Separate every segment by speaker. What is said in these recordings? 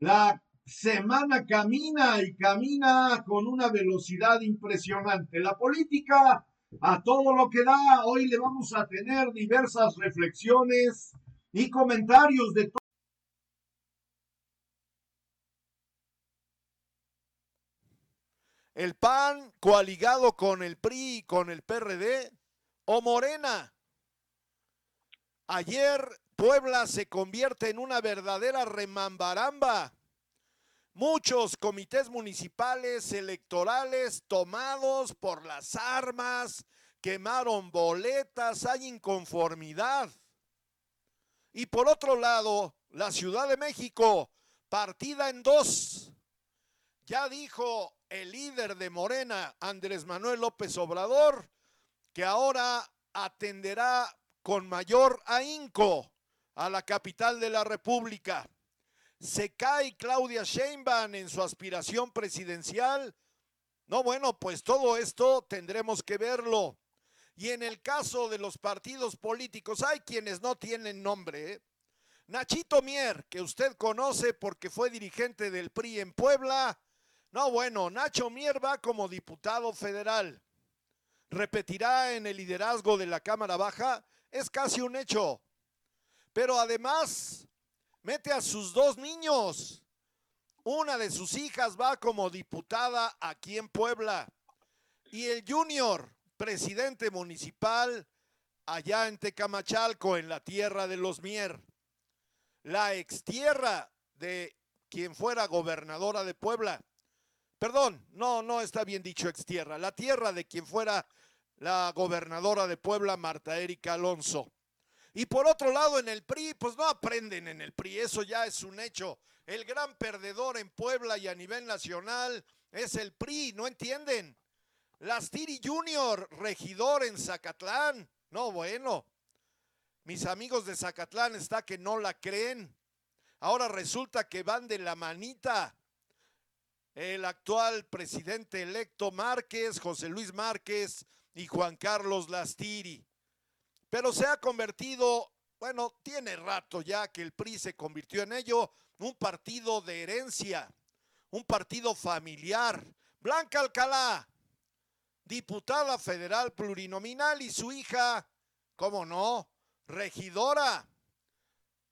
Speaker 1: La semana camina y camina con una velocidad impresionante. La política a todo lo que da. Hoy le vamos a tener diversas reflexiones y comentarios de
Speaker 2: el PAN coaligado con el PRI y con el PRD o Morena. Ayer Puebla se convierte en una verdadera remambaramba. Muchos comités municipales electorales tomados por las armas, quemaron boletas, hay inconformidad. Y por otro lado, la Ciudad de México, partida en dos. Ya dijo el líder de Morena, Andrés Manuel López Obrador, que ahora atenderá con mayor ahínco a la capital de la República. Se cae Claudia Sheinbaum en su aspiración presidencial. No, bueno, pues todo esto tendremos que verlo. Y en el caso de los partidos políticos, hay quienes no tienen nombre. ¿eh? Nachito Mier, que usted conoce porque fue dirigente del PRI en Puebla, no, bueno, Nacho Mier va como diputado federal. Repetirá en el liderazgo de la Cámara Baja. Es casi un hecho. Pero además, mete a sus dos niños. Una de sus hijas va como diputada aquí en Puebla. Y el junior, presidente municipal, allá en Tecamachalco, en la tierra de los Mier. La extierra de quien fuera gobernadora de Puebla. Perdón, no, no está bien dicho extierra, la tierra de quien fuera la gobernadora de Puebla, Marta Erika Alonso. Y por otro lado, en el PRI, pues no aprenden en el PRI, eso ya es un hecho. El gran perdedor en Puebla y a nivel nacional es el PRI, ¿no entienden? Lastiri Junior, regidor en Zacatlán. No, bueno. Mis amigos de Zacatlán está que no la creen. Ahora resulta que van de la manita el actual presidente electo Márquez, José Luis Márquez y Juan Carlos Lastiri. Pero se ha convertido, bueno, tiene rato ya que el PRI se convirtió en ello, un partido de herencia, un partido familiar. Blanca Alcalá, diputada federal plurinominal y su hija, ¿cómo no? Regidora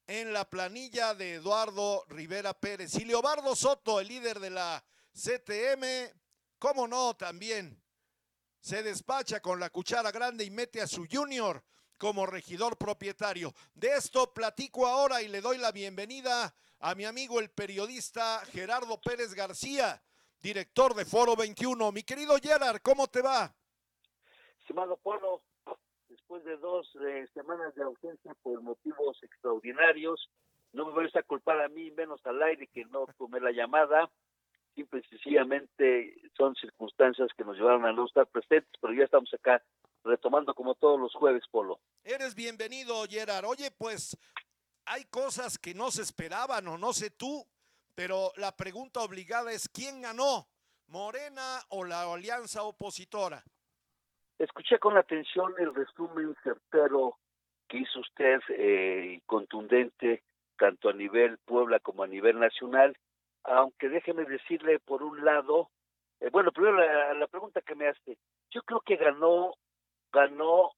Speaker 2: en la planilla de Eduardo Rivera Pérez. Y Leobardo Soto, el líder de la CTM, cómo no, también se despacha con la cuchara grande y mete a su junior como regidor propietario. De esto platico ahora y le doy la bienvenida a mi amigo el periodista Gerardo Pérez García, director de Foro 21. Mi querido Gerard, ¿cómo te va?
Speaker 3: Estimado Polo, después de dos eh, semanas de ausencia por motivos extraordinarios, no me vais a culpar a mí, menos al aire, que no tomé la llamada. Simple y sencillamente son circunstancias que nos llevaron a no estar presentes, pero ya estamos acá retomando como todos los jueves, Polo.
Speaker 2: Eres bienvenido, Gerard. Oye, pues hay cosas que no se esperaban o no sé tú, pero la pregunta obligada es ¿quién ganó? ¿Morena o la alianza opositora?
Speaker 3: Escuché con atención el resumen certero que hizo usted eh, contundente tanto a nivel Puebla como a nivel nacional, aunque déjeme decirle por un lado, eh, bueno, primero la, la, pregunta que me hace, yo creo que ganó, ganó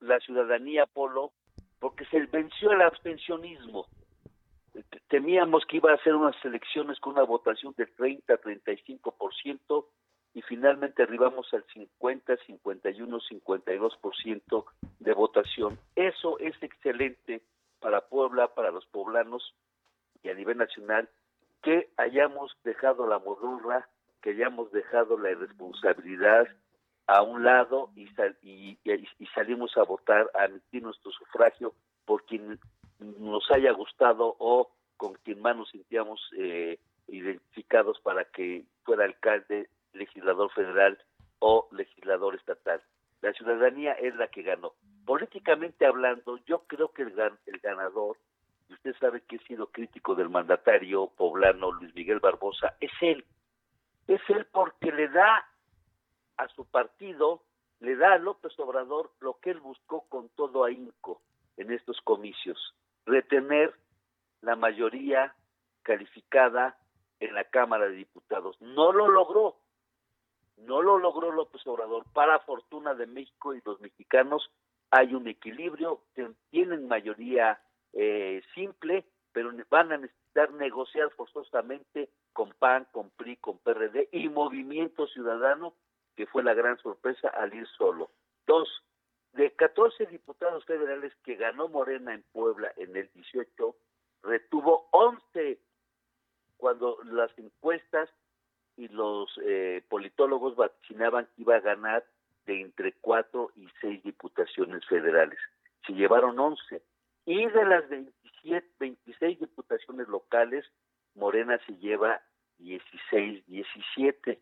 Speaker 3: la ciudadanía Polo porque se venció el abstencionismo. Temíamos que iba a ser unas elecciones con una votación del 30 a 35% y finalmente arribamos al 50, 51, 52% de votación. Eso es excelente para Puebla, para los poblanos y a nivel nacional, que hayamos dejado la modorra, que hayamos dejado la irresponsabilidad a un lado y, y, y, salimos a votar, a emitir nuestro sufragio por quien nos haya gustado o con quien más nos sentíamos eh, identificados para que fuera alcalde, legislador federal o legislador estatal. La ciudadanía es la que ganó. Políticamente hablando, yo creo que el, el ganador, usted sabe que he sido crítico del mandatario poblano Luis Miguel Barbosa, es él. Es él porque le da a su partido, le da a López Obrador lo que él buscó con todo ahínco en estos comicios, retener la mayoría calificada en la Cámara de Diputados. No lo logró, no lo logró López Obrador. Para fortuna de México y los mexicanos hay un equilibrio, tienen mayoría eh, simple, pero van a necesitar negociar forzosamente con PAN, con PRI, con PRD y Movimiento Ciudadano, que fue la gran sorpresa al ir solo. Dos, de 14 diputados federales que ganó Morena en Puebla en el 18, retuvo 11 cuando las encuestas y los eh, politólogos vaticinaban que iba a ganar de entre 4 y 6 diputaciones federales. Se llevaron 11. Y de las 27, 26 diputaciones locales, Morena se lleva 16, 17,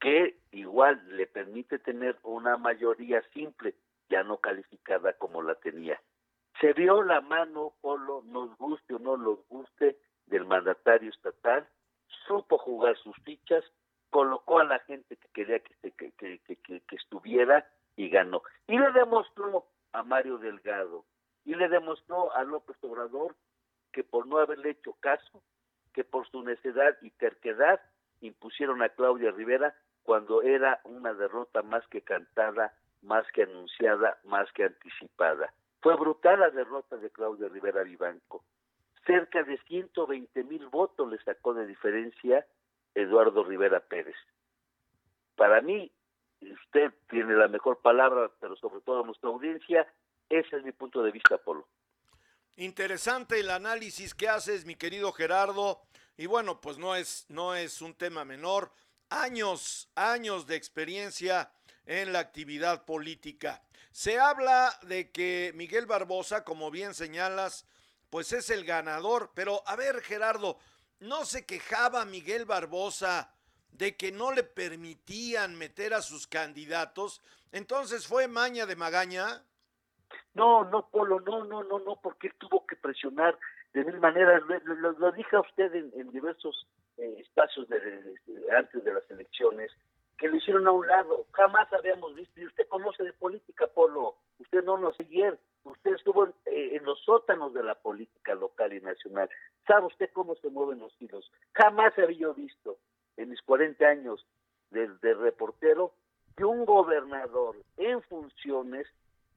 Speaker 3: que igual le permite tener una mayoría simple ya no calificada como la tenía. Se vio la mano, Polo, nos guste o no nos guste, del mandatario estatal, supo jugar sus fichas, colocó a la gente que quería que, que, que, estuviera y ganó. Y le demostró a Mario Delgado, y le demostró a López Obrador que por no haberle hecho caso, que por su necedad y terquedad impusieron a Claudia Rivera cuando era una derrota más que cantada más que anunciada, más que anticipada. Fue brutal la derrota de Claudia Rivera Vivanco. Cerca de 120 mil votos le sacó de diferencia Eduardo Rivera Pérez. Para mí, usted tiene la mejor palabra, pero sobre todo nuestra audiencia, ese es mi punto de vista, Polo.
Speaker 2: Interesante el análisis que haces, mi querido Gerardo. Y bueno, pues no es, no es un tema menor. Años, años de experiencia en la actividad política. Se habla de que Miguel Barbosa, como bien señalas, pues es el ganador, pero a ver Gerardo, ¿no se quejaba Miguel Barbosa de que no le permitían meter a sus candidatos? Entonces fue maña de magaña.
Speaker 3: No, no, Polo, no, no, no, no, porque tuvo que presionar de mil maneras. Lo, dije a usted en, diversos eh, espacios antes de las elecciones que lo hicieron a un lado. Jamás habíamos visto, y usted conoce de política, Polo, usted no nos ayer, usted estuvo eh, en, los sótanos de la política local y nacional. ¿Sabe usted cómo se mueven los hilos? Jamás había visto en mis 40 años de, de reportero que un gobernador en funciones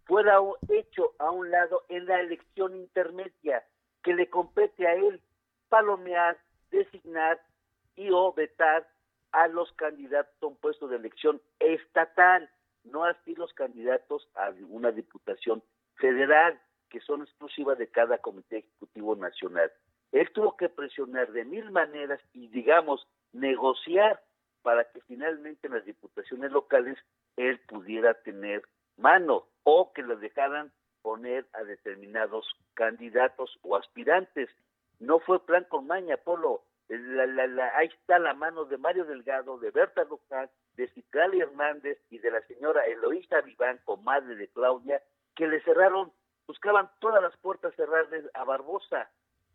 Speaker 3: fuera hecho a un lado en la elección intermedia que le compete a él palomear, designar y o vetar a los candidatos a un puesto de elección estatal, no así los candidatos a una diputación federal, que son exclusivas de cada comité ejecutivo nacional. Él tuvo que presionar de mil maneras y, digamos, negociar para que finalmente en las diputaciones locales él pudiera tener mano o que le dejaran poner a determinados candidatos o aspirantes. No fue plan con maña, Polo ahí está la mano de Mario Delgado, de Berta Luján, de Cicali Hernández y de la señora Eloísa Vivanco, madre de Claudia, que le cerraron, buscaban todas las puertas cerradas a Barbosa.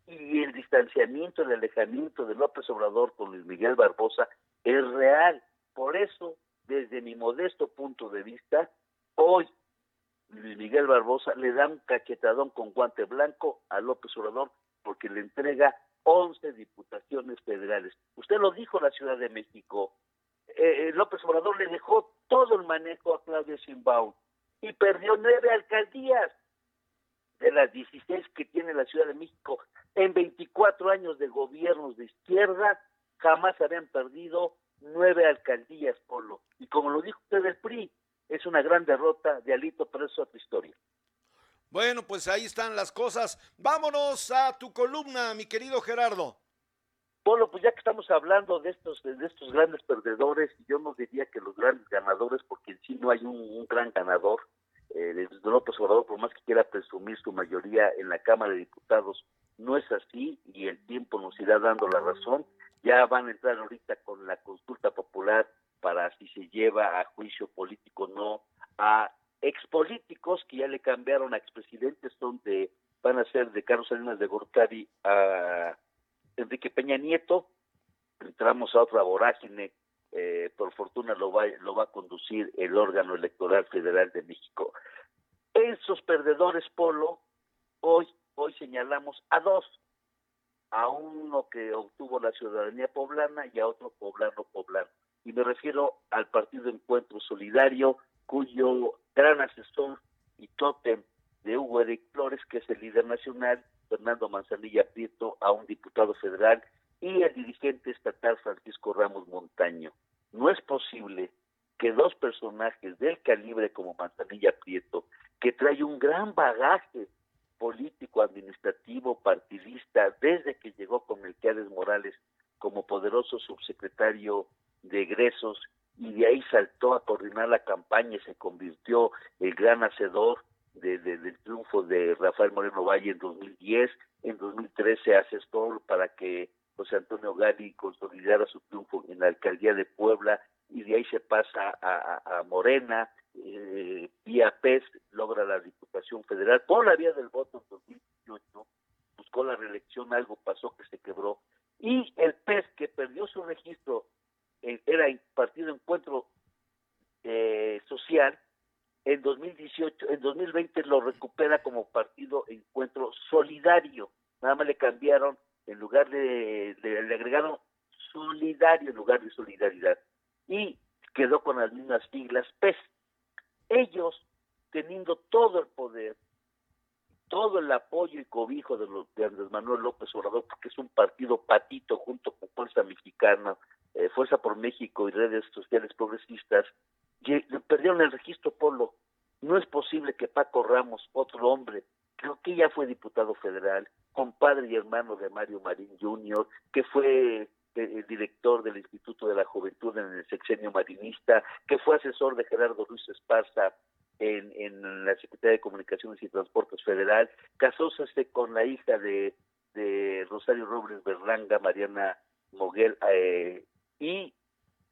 Speaker 3: Y el distanciamiento, el alejamiento de López Obrador con Luis Miguel Barbosa es real. Por eso, desde mi modesto punto de vista, hoy Luis Miguel Barbosa le da un cachetadón con guante blanco a López Obrador porque le entrega 11 diputaciones federales. Usted lo dijo la Ciudad de México. Eh, eh, López Obrador le dejó todo el manejo a Claudia Sheinbaum y perdió nueve alcaldías de las 16 que tiene la Ciudad de México. En 24 años de gobiernos de izquierda, jamás habían perdido nueve alcaldías, Polo. Y como lo dijo usted del PRI, es una gran derrota de Alito, pero es otra historia.
Speaker 2: Bueno, pues ahí están las cosas. Vámonos a tu columna, mi querido Gerardo.
Speaker 3: Polo, pues ya que estamos hablando de estos, de estos grandes perdedores, yo no diría que los grandes ganadores, porque en sí no hay un, gran ganador. Eh, López Obrador, por más que quiera presumir su mayoría en la Cámara de Diputados, no es así y el tiempo nos irá dando la razón. Ya van a entrar ahorita con la consulta popular para si se lleva a juicio político no a expolíticos que ya le cambiaron a expresidentes son de van a ser de Carlos Salinas de Gortari a Enrique Peña Nieto entramos a otra vorágine eh, por fortuna lo va lo va a conducir el órgano electoral federal de México esos perdedores polo hoy hoy señalamos a dos a uno que obtuvo la ciudadanía poblana y a otro poblano poblano. Y me refiero al Partido Encuentro Solidario, cuyo gran asesor y tótem de Hugo Eric Flores, que es el líder nacional, Fernando Manzanilla Prieto, a un diputado federal, y el dirigente estatal Francisco Ramos Montaño. No es posible que dos personajes del calibre como Manzanilla Prieto, que trae un gran bagaje político, administrativo, partidista, desde que llegó con Melquiades Morales como poderoso subsecretario de egresos y de ahí saltó a coordinar la campaña y se convirtió el gran hacedor de, del triunfo de Rafael Moreno Valle en 2010, en 2013 asesor para que José Antonio Gali consolidara su triunfo en la alcaldía de Puebla y de ahí se pasa a, Morena, eh, vía PES logra la Diputación Federal por la vía del voto en 2018, buscó la reelección, algo pasó que se quebró, y el PES que perdió su registro, era el Partido Encuentro eh, Social, en 2018, en 2020 lo recupera como Partido Encuentro Solidario, nada más le cambiaron, en lugar de, le agregaron solidario en lugar de solidaridad y quedó con las mismas siglas PES. Ellos, teniendo todo el poder, todo el apoyo y cobijo de, los, de Andrés Manuel López Obrador, porque es un partido patito junto con Fuerza Mexicana, eh, Fuerza por México y redes sociales progresistas, perdieron el registro Polo. No es posible que Paco Ramos, otro hombre, creo que ya fue diputado federal, compadre y hermano de Mario Marín Jr., que fue el director del Instituto de la Juventud en el sexenio marinista, que fue asesor de Gerardo Ruiz Esparza en, en la Secretaría de Comunicaciones y Transportes Federal, casóse con la hija de, de Rosario Robles Berlanga, Mariana Moguel, eh, y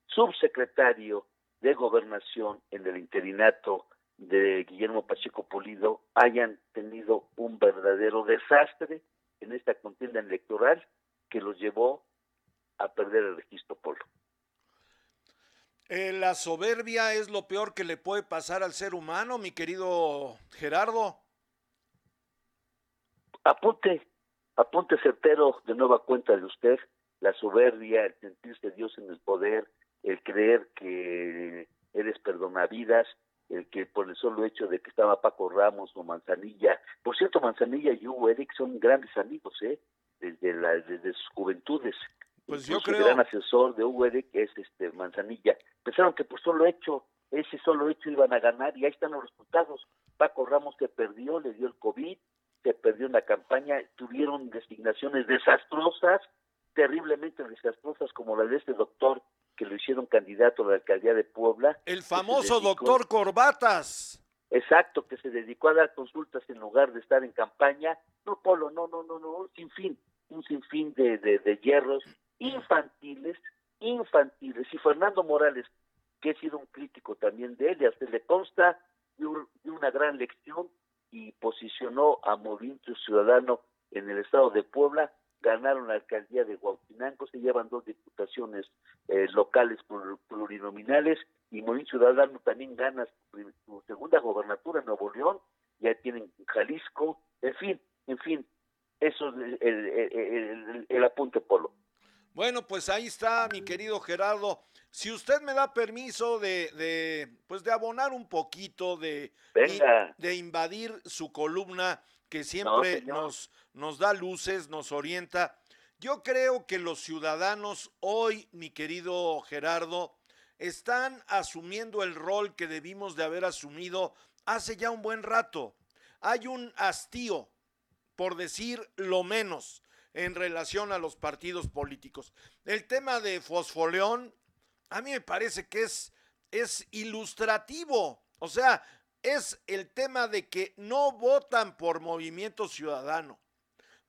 Speaker 3: subsecretario de Gobernación en el interinato de Guillermo Pacheco Polido, hayan tenido un verdadero desastre en esta contienda electoral que los llevó a perder el registro polo.
Speaker 2: Eh, la soberbia es lo peor que le puede pasar al ser humano, mi querido Gerardo.
Speaker 3: Apunte, apunte certero de nueva cuenta de usted, la soberbia, el sentirse Dios en el poder, el creer que eres perdonavidas, el que por el solo hecho de que estaba Paco Ramos o Manzanilla, por cierto, Manzanilla y Hugo Eric son grandes amigos, ¿eh? Desde, la, desde sus juventudes,
Speaker 2: pues yo creo.
Speaker 3: El gran asesor de Hugo que es este Manzanilla. Pensaron que por solo hecho, ese solo hecho iban a ganar y ahí están los resultados. Paco Ramos se perdió, le dio el COVID, se perdió en la campaña, tuvieron designaciones desastrosas, terriblemente desastrosas como la de este doctor que lo hicieron candidato a la alcaldía de Puebla.
Speaker 2: El famoso doctor Corbatas.
Speaker 3: Exacto, que se dedicó a dar consultas en lugar de estar en campaña. No, Polo, no, no, no, no, sin fin, un sinfín de, de, de hierros infantiles, infantiles. Y Fernando Morales, que ha sido un crítico también de él, y hasta le consta de, una gran lección y posicionó a Movimiento Ciudadano en el estado de Puebla, ganaron la alcaldía de Huautinango, se llevan dos diputaciones eh, locales plurinominales y Movimiento Ciudadano también gana su, segunda gobernatura en Nuevo León, ya tienen Jalisco, en fin, en fin, eso es el, el apunte polo.
Speaker 2: Bueno, pues ahí está, mi querido Gerardo. Si usted me da permiso de, de pues de abonar un poquito, de, de invadir su columna, que siempre nos, nos da luces, nos orienta. Yo creo que los ciudadanos hoy, mi querido Gerardo, están asumiendo el rol que debimos de haber asumido hace ya un buen rato. Hay un hastío, por decir lo menos en relación a los partidos políticos. El tema de Fosfoleón, a mí me parece que es, es ilustrativo. O sea, es el tema de que no votan por movimiento ciudadano,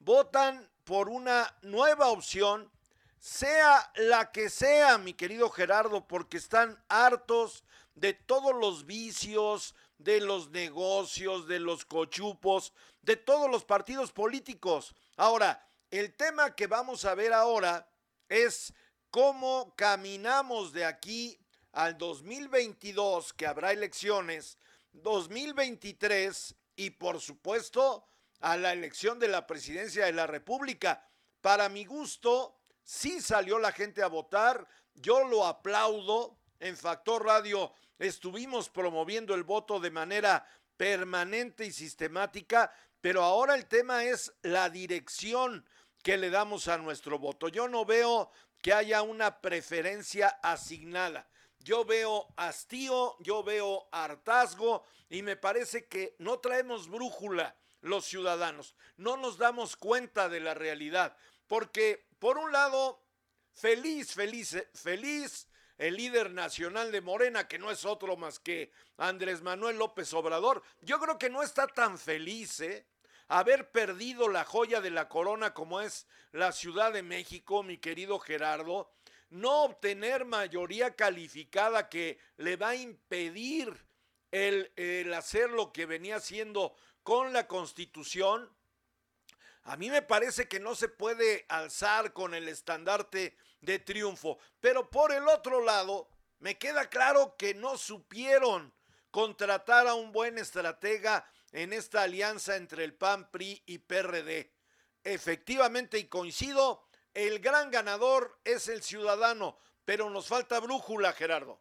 Speaker 2: votan por una nueva opción, sea la que sea, mi querido Gerardo, porque están hartos de todos los vicios, de los negocios, de los cochupos, de todos los partidos políticos. Ahora, el tema que vamos a ver ahora es cómo caminamos de aquí al 2022, que habrá elecciones, 2023 y por supuesto a la elección de la presidencia de la República. para mi gusto, sí salió la gente a votar, yo lo aplaudo, en Factor Radio estuvimos promoviendo el voto de manera permanente y sistemática, pero ahora el tema es la dirección que le damos a nuestro voto. Yo no veo que haya una preferencia asignada. Yo veo hastío, yo veo hartazgo y me parece que no traemos brújula los ciudadanos. No nos damos cuenta de la realidad. Porque, por un lado, feliz, feliz, feliz el líder nacional de Morena, que no es otro más que Andrés Manuel López Obrador. Yo creo que no está tan feliz, ¿eh? Haber perdido la joya de la corona como es la Ciudad de México, mi querido Gerardo, no obtener mayoría calificada que le va a impedir el, hacer lo que venía haciendo con la constitución, a mí me parece que no se puede alzar con el estandarte de triunfo. Pero por el otro lado, me queda claro que no supieron contratar a un buen estratega en esta alianza entre el PAN, PRI y PRD. Efectivamente, y coincido, el gran ganador es el ciudadano, pero nos falta brújula, Gerardo.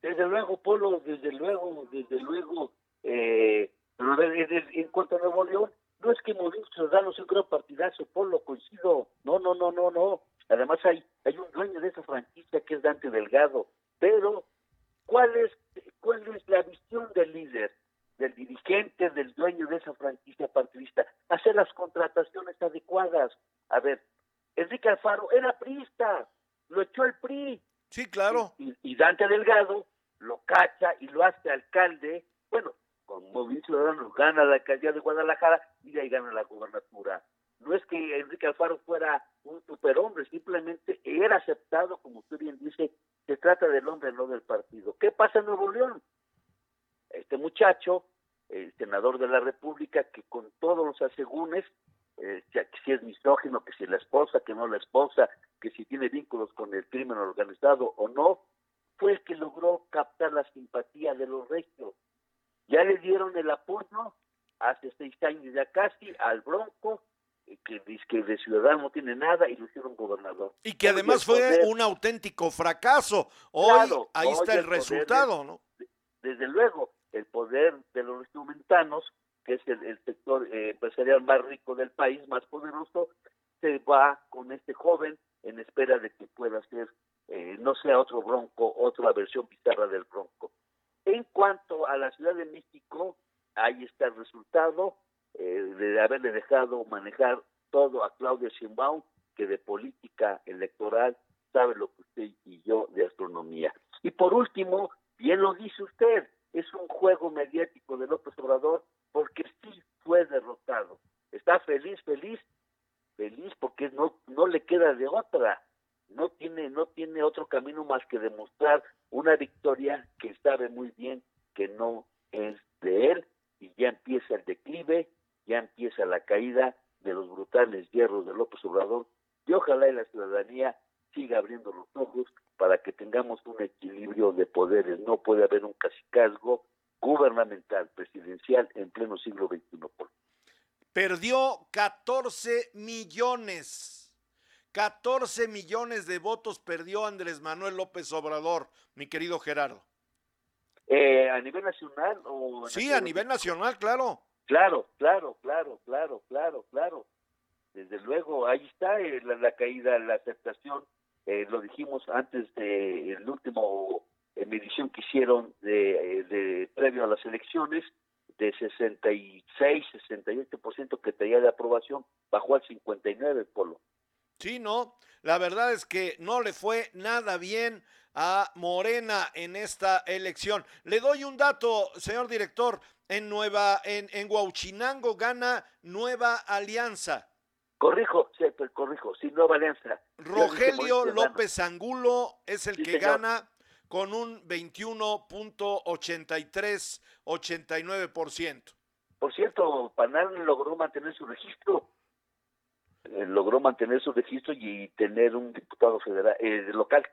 Speaker 3: Desde luego, Polo, desde luego, desde luego. Eh, en cuanto a Nuevo León, no es que Movimiento Ciudadano sea un gran partidazo, Polo, coincido. No, no, no, no, no. Además hay, hay un dueño de esa franquicia que es Dante Delgado. Pero, ¿cuál es, cuál es la visión del líder, del dirigente, del dueño de esa franquicia partidista? Hacer las contrataciones adecuadas. A ver, Enrique Alfaro era priista, lo echó el PRI.
Speaker 2: Sí, claro.
Speaker 3: Y, y Dante Delgado lo cacha y lo hace alcalde. Bueno, con Movimiento Ciudadano gana la alcaldía de Guadalajara y de ahí gana la gubernatura. No es que Enrique Alfaro fuera un superhombre, simplemente era aceptado, como usted bien dice, se trata del hombre, no del partido. ¿Qué pasa en Nuevo León? Este muchacho, el senador de la República, que con todos los asegúnes, eh, que si es misógino, que si la esposa, que no la esposa, que si tiene vínculos con el crimen organizado o no, fue el que logró captar la simpatía de los regios. Ya le dieron el apoyo hace seis años ya casi al Bronco, que dice que de ciudadano no tiene nada y lo hicieron gobernador.
Speaker 2: Y que además fue un auténtico fracaso. Hoy ahí está el, resultado, ¿no?
Speaker 3: Desde luego, el poder de los instrumentanos, que es el, sector eh, empresarial más rico del país, más poderoso, se va con este joven en espera de que pueda ser, eh, no sea otro bronco, otra versión bizarra del bronco. En cuanto a la Ciudad de México, ahí está el resultado eh, de haberle dejado manejar todo a Claudia Sheinbaum, que de política electoral sabe lo que usted y yo de astronomía. Y por último, bien lo dice usted, es un juego mediático de López Obrador porque sí fue derrotado. Está feliz, feliz, feliz porque no no le queda de otra. No tiene no tiene otro camino más que demostrar una victoria que sabe muy bien que no es de él y ya empieza el declive, ya empieza la caída de los brutales hierros de López Obrador y ojalá y la ciudadanía siga abriendo los ojos para que tengamos un equilibrio de poderes. No puede haber un casicazgo gubernamental, presidencial en pleno siglo XXI.
Speaker 2: Perdió 14 millones. 14 millones de votos perdió Andrés Manuel López Obrador, mi querido Gerardo.
Speaker 3: Eh, ¿A nivel nacional o...?
Speaker 2: Sí, a nivel nacional, claro.
Speaker 3: Claro, claro, claro, claro, claro, claro. Desde luego, ahí está eh, la, caída, la aceptación. Eh, lo dijimos antes de el último medición que hicieron de, de, previo a las elecciones, de 66, 68% que tenía de aprobación, bajó al 59, Polo.
Speaker 2: Sí, no, la verdad es que no le fue nada bien a Morena en esta elección. Le doy un dato, señor director, en Nueva, en, en Huauchinango gana Nueva Alianza.
Speaker 3: Corrijo, sí, pues, corrijo, sí, Nueva Alianza.
Speaker 2: Rogelio López Angulo es el que gana con un 21.83, 89%.
Speaker 3: Por cierto, Panal logró mantener su registro. Eh, logró mantener su registro y tener un diputado federal eh, local.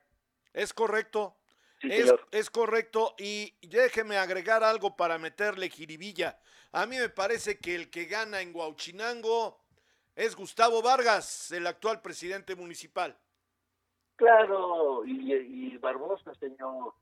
Speaker 2: Es correcto. es, correcto. Y déjeme agregar algo para meterle jiribilla. A mí me parece que el que gana en Huauchinango es Gustavo Vargas, el actual presidente municipal.
Speaker 3: Claro, y, y Barbosa, señor.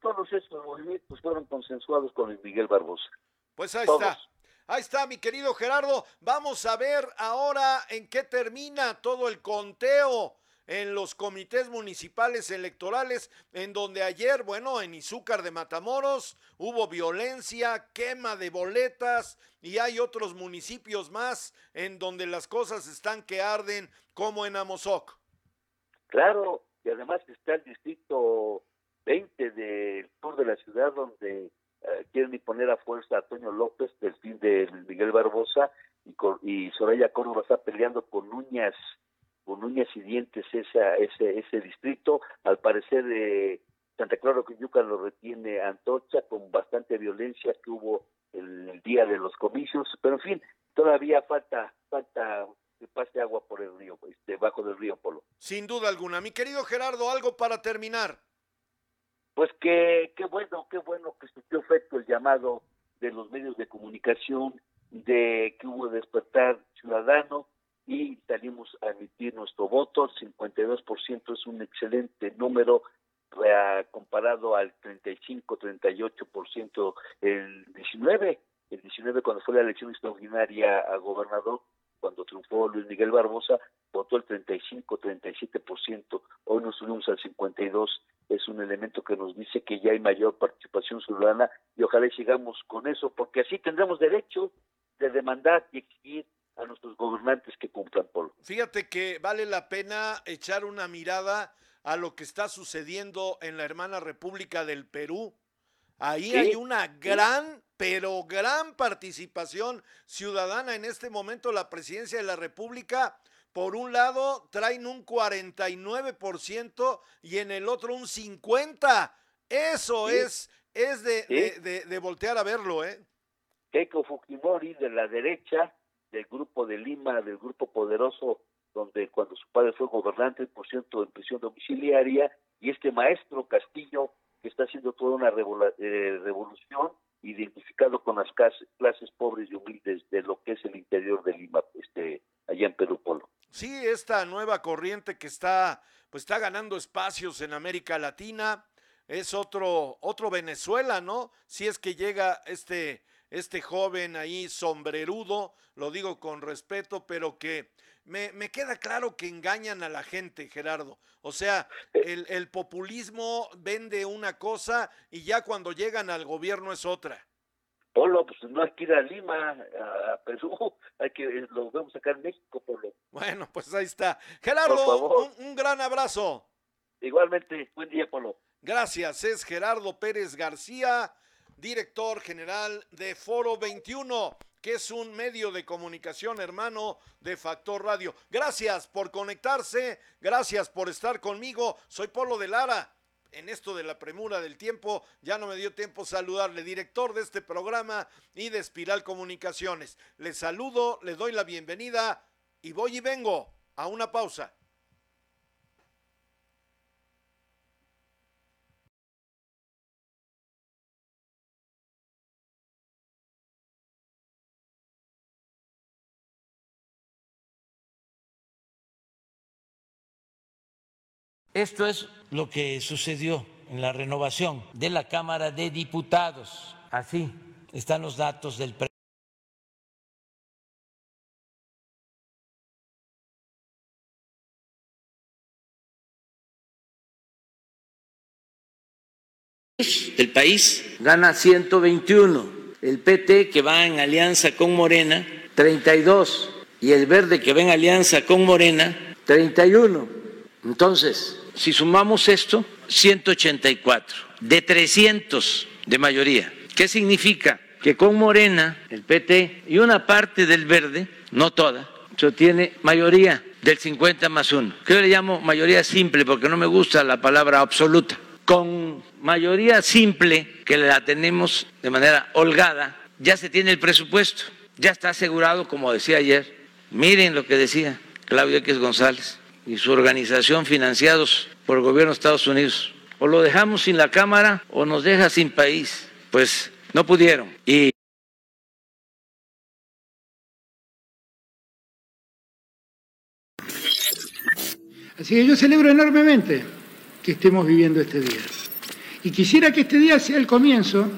Speaker 3: Todos estos movimientos fueron consensuados con el Miguel Barbosa.
Speaker 2: Pues ahí está. Ahí está, mi querido Gerardo. Vamos a ver ahora en qué termina todo el conteo en los comités municipales electorales, en donde ayer, bueno, en Izúcar de Matamoros hubo violencia, quema de boletas y hay otros municipios más en donde las cosas están que arden, como en Amozoc.
Speaker 3: Claro, y además está el distrito 20 del sur de la ciudad donde eh, quieren imponer a fuerza a Toño López del fin de Miguel Barbosa y, Soraya Córdoba está peleando con uñas con uñas y dientes esa, ese, ese distrito. Al parecer, eh, Santa Clara Yuca lo retiene Antorcha con bastante violencia que hubo el, día de los comicios, pero en fin, todavía falta, falta que pase agua por el río, debajo del río Polo.
Speaker 2: Sin duda alguna. Mi querido Gerardo, algo para terminar.
Speaker 3: Pues que qué bueno, qué bueno que surgió efecto el llamado de los medios de comunicación, de que hubo despertar ciudadano, y salimos a emitir nuestro voto. El 52% es un excelente número comparado al 35-38% el 19. El 19 cuando fue la elección extraordinaria a gobernador, cuando triunfó Luis Miguel Barbosa, votó el 35-37%. Hoy nos subimos al 52%. Es un elemento que nos dice que ya hay mayor participación ciudadana y ojalá sigamos con eso, porque así tendremos derecho de demandar y exigir a nuestros gobernantes que cumplan, por.
Speaker 2: Fíjate que vale la pena echar una mirada a lo que está sucediendo en la hermana República del Perú. Ahí hay una gran, pero gran participación ciudadana en este momento. La presidencia de la República, por un lado, traen un 49% y en el otro un 50%. Eso es, es de, de, de, voltear a verlo, ¿eh?
Speaker 3: Keiko Fujimori de la derecha del grupo de Lima, del grupo poderoso, donde cuando su padre fue gobernante, por cierto, en prisión domiciliaria, y este maestro Castillo, que está haciendo toda una eh, revolución, identificado con las clases, pobres y humildes de lo que es el interior de Lima, este, allá en Perú Polo.
Speaker 2: Sí, esta nueva corriente que está, pues está ganando espacios en América Latina, es otro, otro Venezuela, ¿no? Si es que llega este este joven ahí sombrerudo, lo digo con respeto, pero que me, me, queda claro que engañan a la gente, Gerardo. O sea, el, el, populismo vende una cosa y ya cuando llegan al gobierno es otra.
Speaker 3: Polo, pues no hay que ir a Lima, a Perú, hay que, lo vemos acá en México, Polo.
Speaker 2: Bueno, pues ahí está. Gerardo, un, un gran abrazo.
Speaker 3: Igualmente, buen día, Polo.
Speaker 2: Gracias, es Gerardo Pérez García director general de Foro 21 que es un medio de comunicación hermano de Factor Radio. Gracias por conectarse, gracias por estar conmigo. Soy Polo de Lara. En esto de la premura del tiempo, ya no me dio tiempo saludarle, director de este programa y de Espiral Comunicaciones. Le saludo, le doy la bienvenida y voy y vengo a una pausa.
Speaker 4: Esto es lo que sucedió en la renovación de la Cámara de Diputados. Así están los datos del El país gana 121, el PT que va en alianza con Morena 32 y el verde que va en alianza con Morena 31. Entonces, si sumamos esto, 184 de 300 de mayoría. ¿Qué significa? Que con Morena, el PT y una parte del verde, no toda, eso tiene mayoría del 50 más 1. Que yo le llamo mayoría simple porque no me gusta la palabra absoluta. Con mayoría simple, que la tenemos de manera holgada, ya se tiene el presupuesto, ya está asegurado, como decía ayer. Miren lo que decía Claudio X González y su organización financiados por el gobierno de Estados Unidos. O lo dejamos sin la Cámara o nos deja sin país. Pues no pudieron. Y
Speaker 5: Así que yo celebro enormemente que estemos viviendo este día. Y quisiera que este día sea el comienzo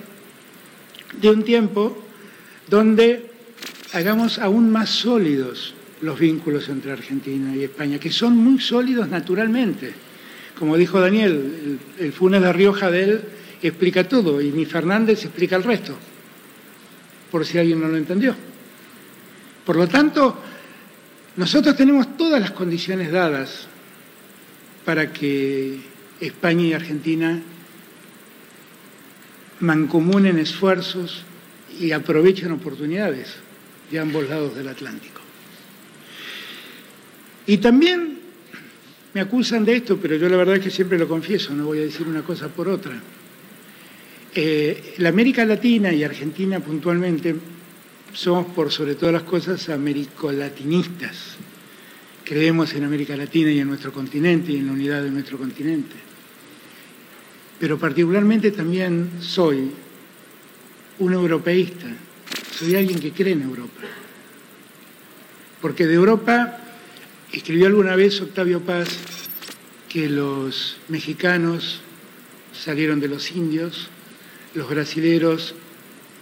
Speaker 5: de un tiempo donde hagamos aún más sólidos los vínculos entre Argentina y España, que son muy sólidos naturalmente. Como dijo Daniel, el, Funes de Rioja de él explica todo y ni Fernández explica el resto, por si alguien no lo entendió. Por lo tanto, nosotros tenemos todas las condiciones dadas para que España y Argentina mancomunen esfuerzos y aprovechen oportunidades de ambos lados del Atlántico. Y también me acusan de esto, pero yo la verdad es que siempre lo confieso, no voy a decir una cosa por otra. Eh, la América Latina y Argentina puntualmente somos por sobre todas las cosas americolatinistas. Creemos en América Latina y en nuestro continente y en la unidad de nuestro continente. Pero particularmente también soy un europeísta, soy alguien que cree en Europa. Porque de Europa escribió alguna vez Octavio Paz que los mexicanos salieron de los indios, los brasileros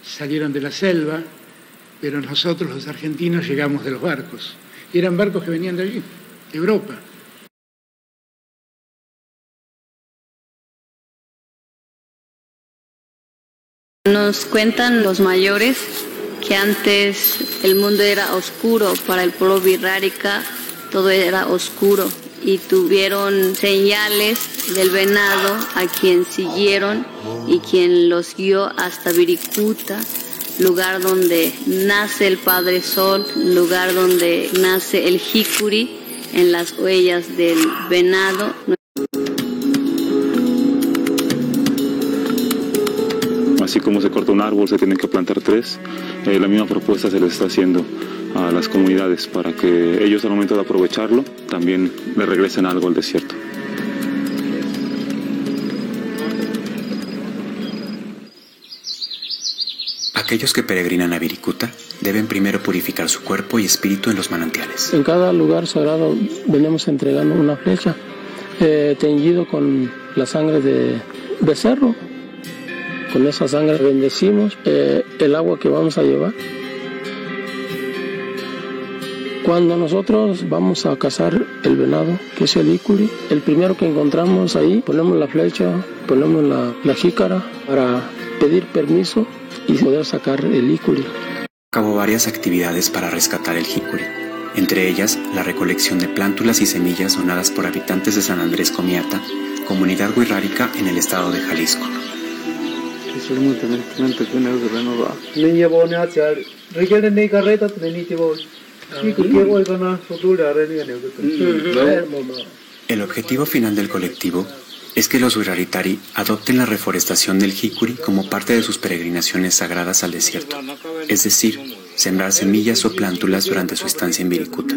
Speaker 5: salieron de la selva, pero nosotros los argentinos llegamos de los barcos. Y eran barcos que venían de allí, de Europa.
Speaker 6: Nos cuentan los mayores que antes el mundo era oscuro para el pueblo birrárica, todo era oscuro y tuvieron señales del venado a quien siguieron y quien los guió hasta Viricuta lugar donde nace el Padre Sol, lugar donde nace el jicuri en las huellas del venado.
Speaker 7: Así como se corta un árbol, se tienen que plantar tres. Eh, la misma propuesta se le está haciendo a las comunidades para que ellos al momento de aprovecharlo también le regresen algo al desierto.
Speaker 8: Aquellos que peregrinan a Viricuta deben primero purificar su cuerpo y espíritu en los manantiales.
Speaker 9: En cada lugar sagrado venimos entregando una flecha eh, teñido con la sangre de becerro. Con esa sangre bendecimos eh, el agua que vamos a llevar. Cuando nosotros vamos a cazar el venado, que es el ícuri, el primero que encontramos ahí, ponemos la flecha, ponemos la, la jícara para pedir permiso y poder sacar el jícuri.
Speaker 8: Acabó varias actividades para rescatar el jícuri, entre ellas la recolección de plántulas y semillas donadas por habitantes de San Andrés Comiata, comunidad wixárika en el estado de Jalisco. El objetivo final del colectivo es que los Wiraritari adopten la reforestación del jicuri como parte de sus peregrinaciones sagradas al desierto, es decir, sembrar semillas o plántulas durante su estancia en Viricuta.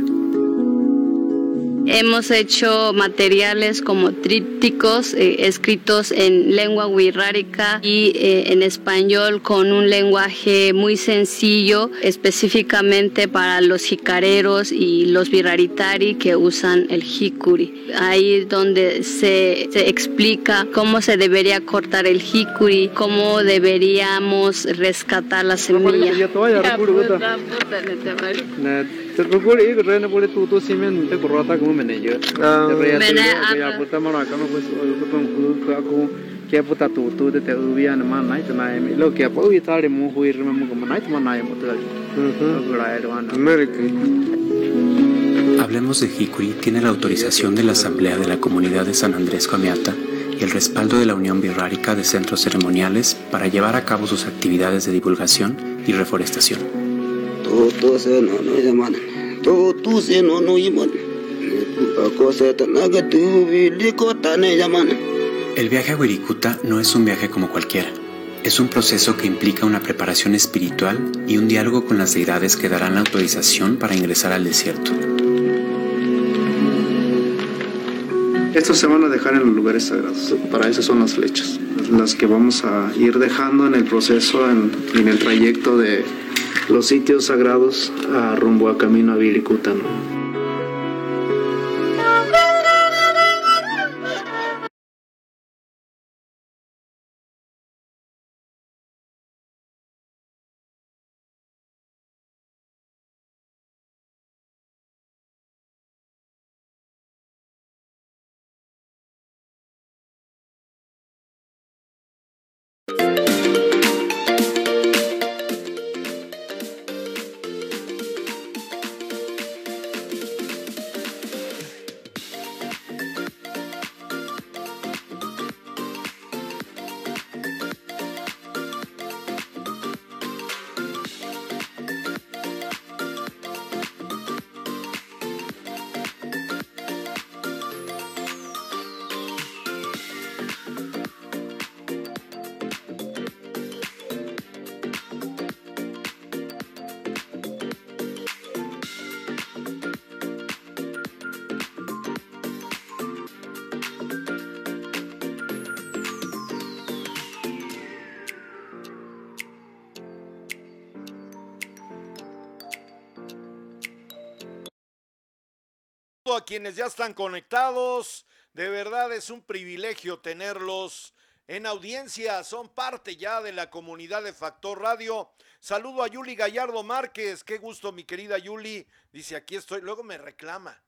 Speaker 6: Hemos hecho materiales como trípticos eh, escritos en lengua wixárika y eh, en español con un lenguaje muy sencillo, específicamente para los jicareros y los viraritari que usan el jicuri. Ahí donde se, se explica cómo se debería cortar el jicuri, cómo deberíamos rescatar la semilla. Terpukul simen te puta pues ku aku kia puta te te nai lo kia pa mu hui rima mu nai nai mu te
Speaker 8: Hablemos de Hikuri tiene la autorización de la Asamblea de la Comunidad de San Andrés Comiata y el respaldo de la Unión Birrárica de Centros Ceremoniales para llevar a cabo sus actividades de divulgación y reforestación. El viaje a Wirikuta no es un viaje como cualquiera. Es un proceso que implica una preparación espiritual y un diálogo con las deidades que darán la autorización para ingresar al desierto.
Speaker 10: Estos se van a dejar en los lugares sagrados. Para eso son las flechas, las que vamos a ir dejando en el proceso, en, en el trayecto de los sitios sagrados a rumbo a camino a Vilicuta.
Speaker 2: Quienes ya están conectados. De verdad es un privilegio tenerlos en audiencia. Son parte ya de la comunidad de Factor Radio. Saludo a Yuli Gallardo Márquez. Qué gusto, mi querida Yuli. Dice, aquí estoy. Luego me reclama.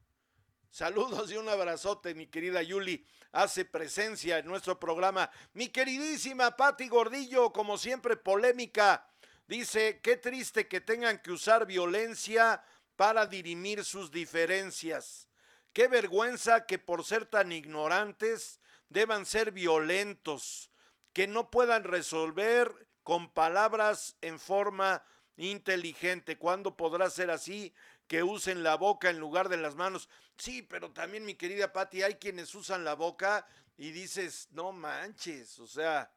Speaker 2: Saludos y un abrazote, mi querida Yuli. Hace presencia en nuestro programa. Mi queridísima Patti Gordillo, como siempre, polémica. Dice, qué triste que tengan que usar violencia para dirimir sus diferencias. Qué vergüenza que por ser tan ignorantes deban ser violentos, que no puedan resolver con palabras en forma inteligente. ¿Cuándo podrá ser así? Que usen la boca en lugar de las manos. Sí, pero también, mi querida Patti, hay quienes usan la boca y dices, no manches, o sea,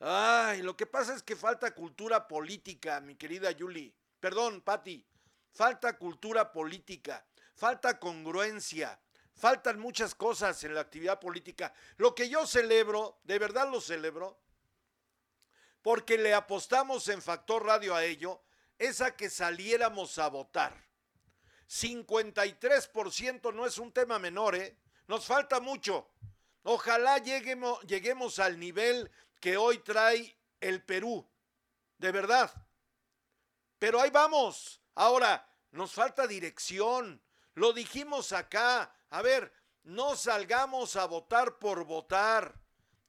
Speaker 2: ay, lo que pasa es que falta cultura política, mi querida Yuli. Perdón, Patti, falta cultura política, falta congruencia, faltan muchas cosas en la actividad política. Lo que yo celebro, de verdad lo celebro, porque le apostamos en Factor Radio a ello, es a que saliéramos a votar. 53% no es un tema menor, ¿eh? Nos falta mucho. Ojalá lleguemos, lleguemos al nivel que hoy trae el Perú. De verdad. Pero ahí vamos. Ahora, nos falta dirección. Lo dijimos acá. A ver, no salgamos a votar por votar.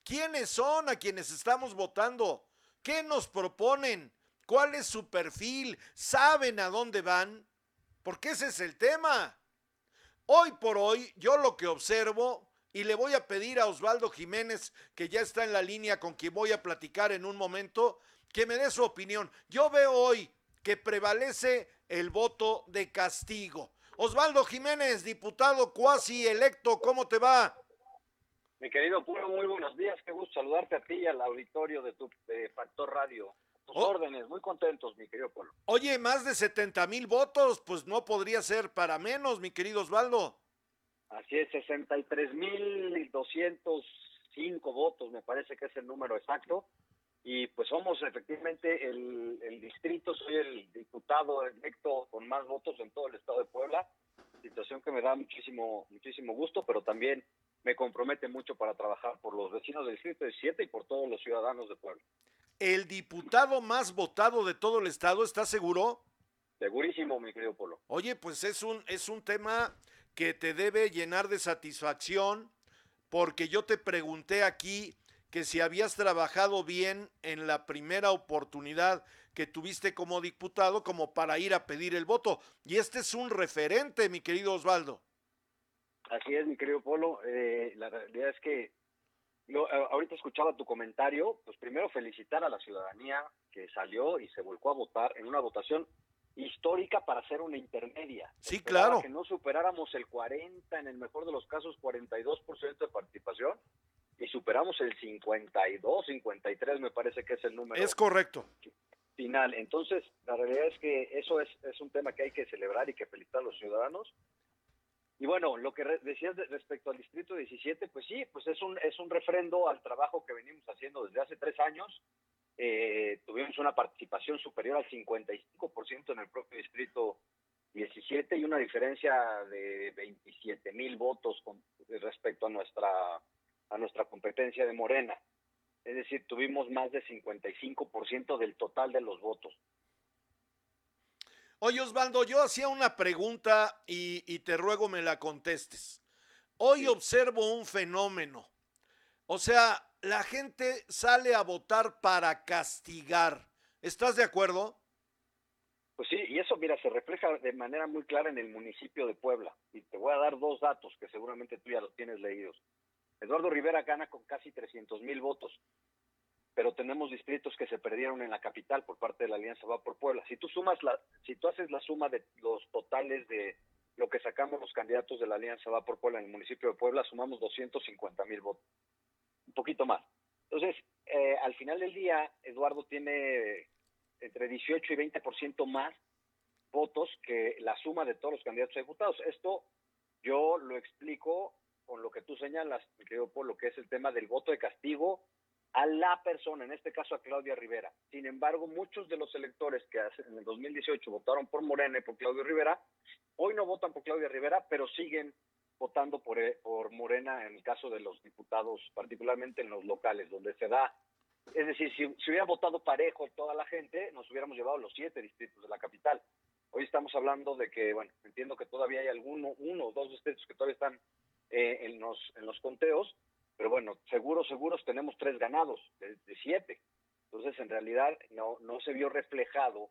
Speaker 2: ¿Quiénes son a quienes estamos votando? ¿Qué nos proponen? ¿Cuál es su perfil? ¿Saben a dónde van? Porque ese es el tema. Hoy por hoy, yo lo que observo, y le voy a pedir a Osvaldo Jiménez, que ya está en la línea con quien voy a platicar en un momento, que me dé su opinión. Yo veo hoy que prevalece el voto de castigo. Osvaldo Jiménez, diputado cuasi electo, ¿cómo te va?
Speaker 11: Mi querido Puro, muy buenos días. Qué gusto saludarte a ti y al auditorio de tu Factor Radio. Tus oh. órdenes, muy contentos, mi querido Polo.
Speaker 2: Oye, más de 70 mil votos, pues no podría ser para menos, mi querido Osvaldo.
Speaker 11: Así es, 63 mil 205 votos, me parece que es el número exacto. Y pues somos efectivamente el, el distrito, soy el diputado electo con más votos en todo el estado de Puebla, situación que me da muchísimo, muchísimo gusto, pero también me compromete mucho para trabajar por los vecinos del distrito de 7 y por todos los ciudadanos de Puebla.
Speaker 2: ¿El diputado más votado de todo el estado está seguro?
Speaker 11: Segurísimo, mi querido Polo.
Speaker 2: Oye, pues es un, es un tema que te debe llenar de satisfacción, porque yo te pregunté aquí que si habías trabajado bien en la primera oportunidad que tuviste como diputado como para ir a pedir el voto. Y este es un referente, mi querido Osvaldo.
Speaker 11: Así es, mi querido Polo. Eh, la realidad es que yo ahorita escuchaba tu comentario, pues primero felicitar a la ciudadanía que salió y se volcó a votar en una votación histórica para hacer una intermedia.
Speaker 2: Sí, claro.
Speaker 11: Que no superáramos el 40, en el mejor de los casos 42% de participación y superamos el 52, 53 me parece que es el número.
Speaker 2: Es correcto.
Speaker 11: Final. Entonces, la realidad es que eso es, es un tema que hay que celebrar y que felicitar a los ciudadanos. Y bueno, lo que decías respecto al Distrito 17, pues sí, pues es un, es un refrendo al trabajo que venimos haciendo desde hace tres años. Eh, tuvimos una participación superior al 55% en el propio Distrito 17 y una diferencia de 27 mil votos con, respecto a nuestra a nuestra competencia de Morena. Es decir, tuvimos más de 55% del total de los votos.
Speaker 2: Oye, Osvaldo, yo hacía una pregunta y, te ruego me la contestes. Hoy observo un fenómeno. O sea, la gente sale a votar para castigar. ¿Estás de acuerdo?
Speaker 11: Pues sí, y eso, mira, se refleja de manera muy clara en el municipio de Puebla. Y te voy a dar dos datos que seguramente tú ya los tienes leídos. Eduardo Rivera gana con casi 300 mil votos, pero tenemos distritos que se perdieron en la capital por parte de la Alianza Va por Puebla. Si tú sumas la, si tú haces la suma de los totales de lo que sacamos los candidatos de la Alianza Va por Puebla en el municipio de Puebla, sumamos 250 mil votos, un poquito más. Entonces, eh, al final del día, Eduardo tiene entre 18 y 20% más votos que la suma de todos los candidatos ejecutados. Esto yo lo explico con lo que tú señalas, creo por lo que es el tema del voto de castigo a la persona, en este caso a Claudia Rivera. Sin embargo, muchos de los electores que en el 2018 votaron por Morena y por Claudio Rivera, hoy no votan por Claudia Rivera, pero siguen votando por, eh, por Morena en el caso de los diputados, particularmente en los locales, donde se da. Es decir, si, si hubiera votado parejo toda la gente, nos hubiéramos llevado los siete distritos de la capital. Hoy estamos hablando de que, bueno, entiendo que todavía hay alguno, uno o dos distritos que todavía están eh, en, los, en los conteos, pero bueno, seguros, seguros tenemos tres ganados de, de siete. Entonces, en realidad, no, no se vio reflejado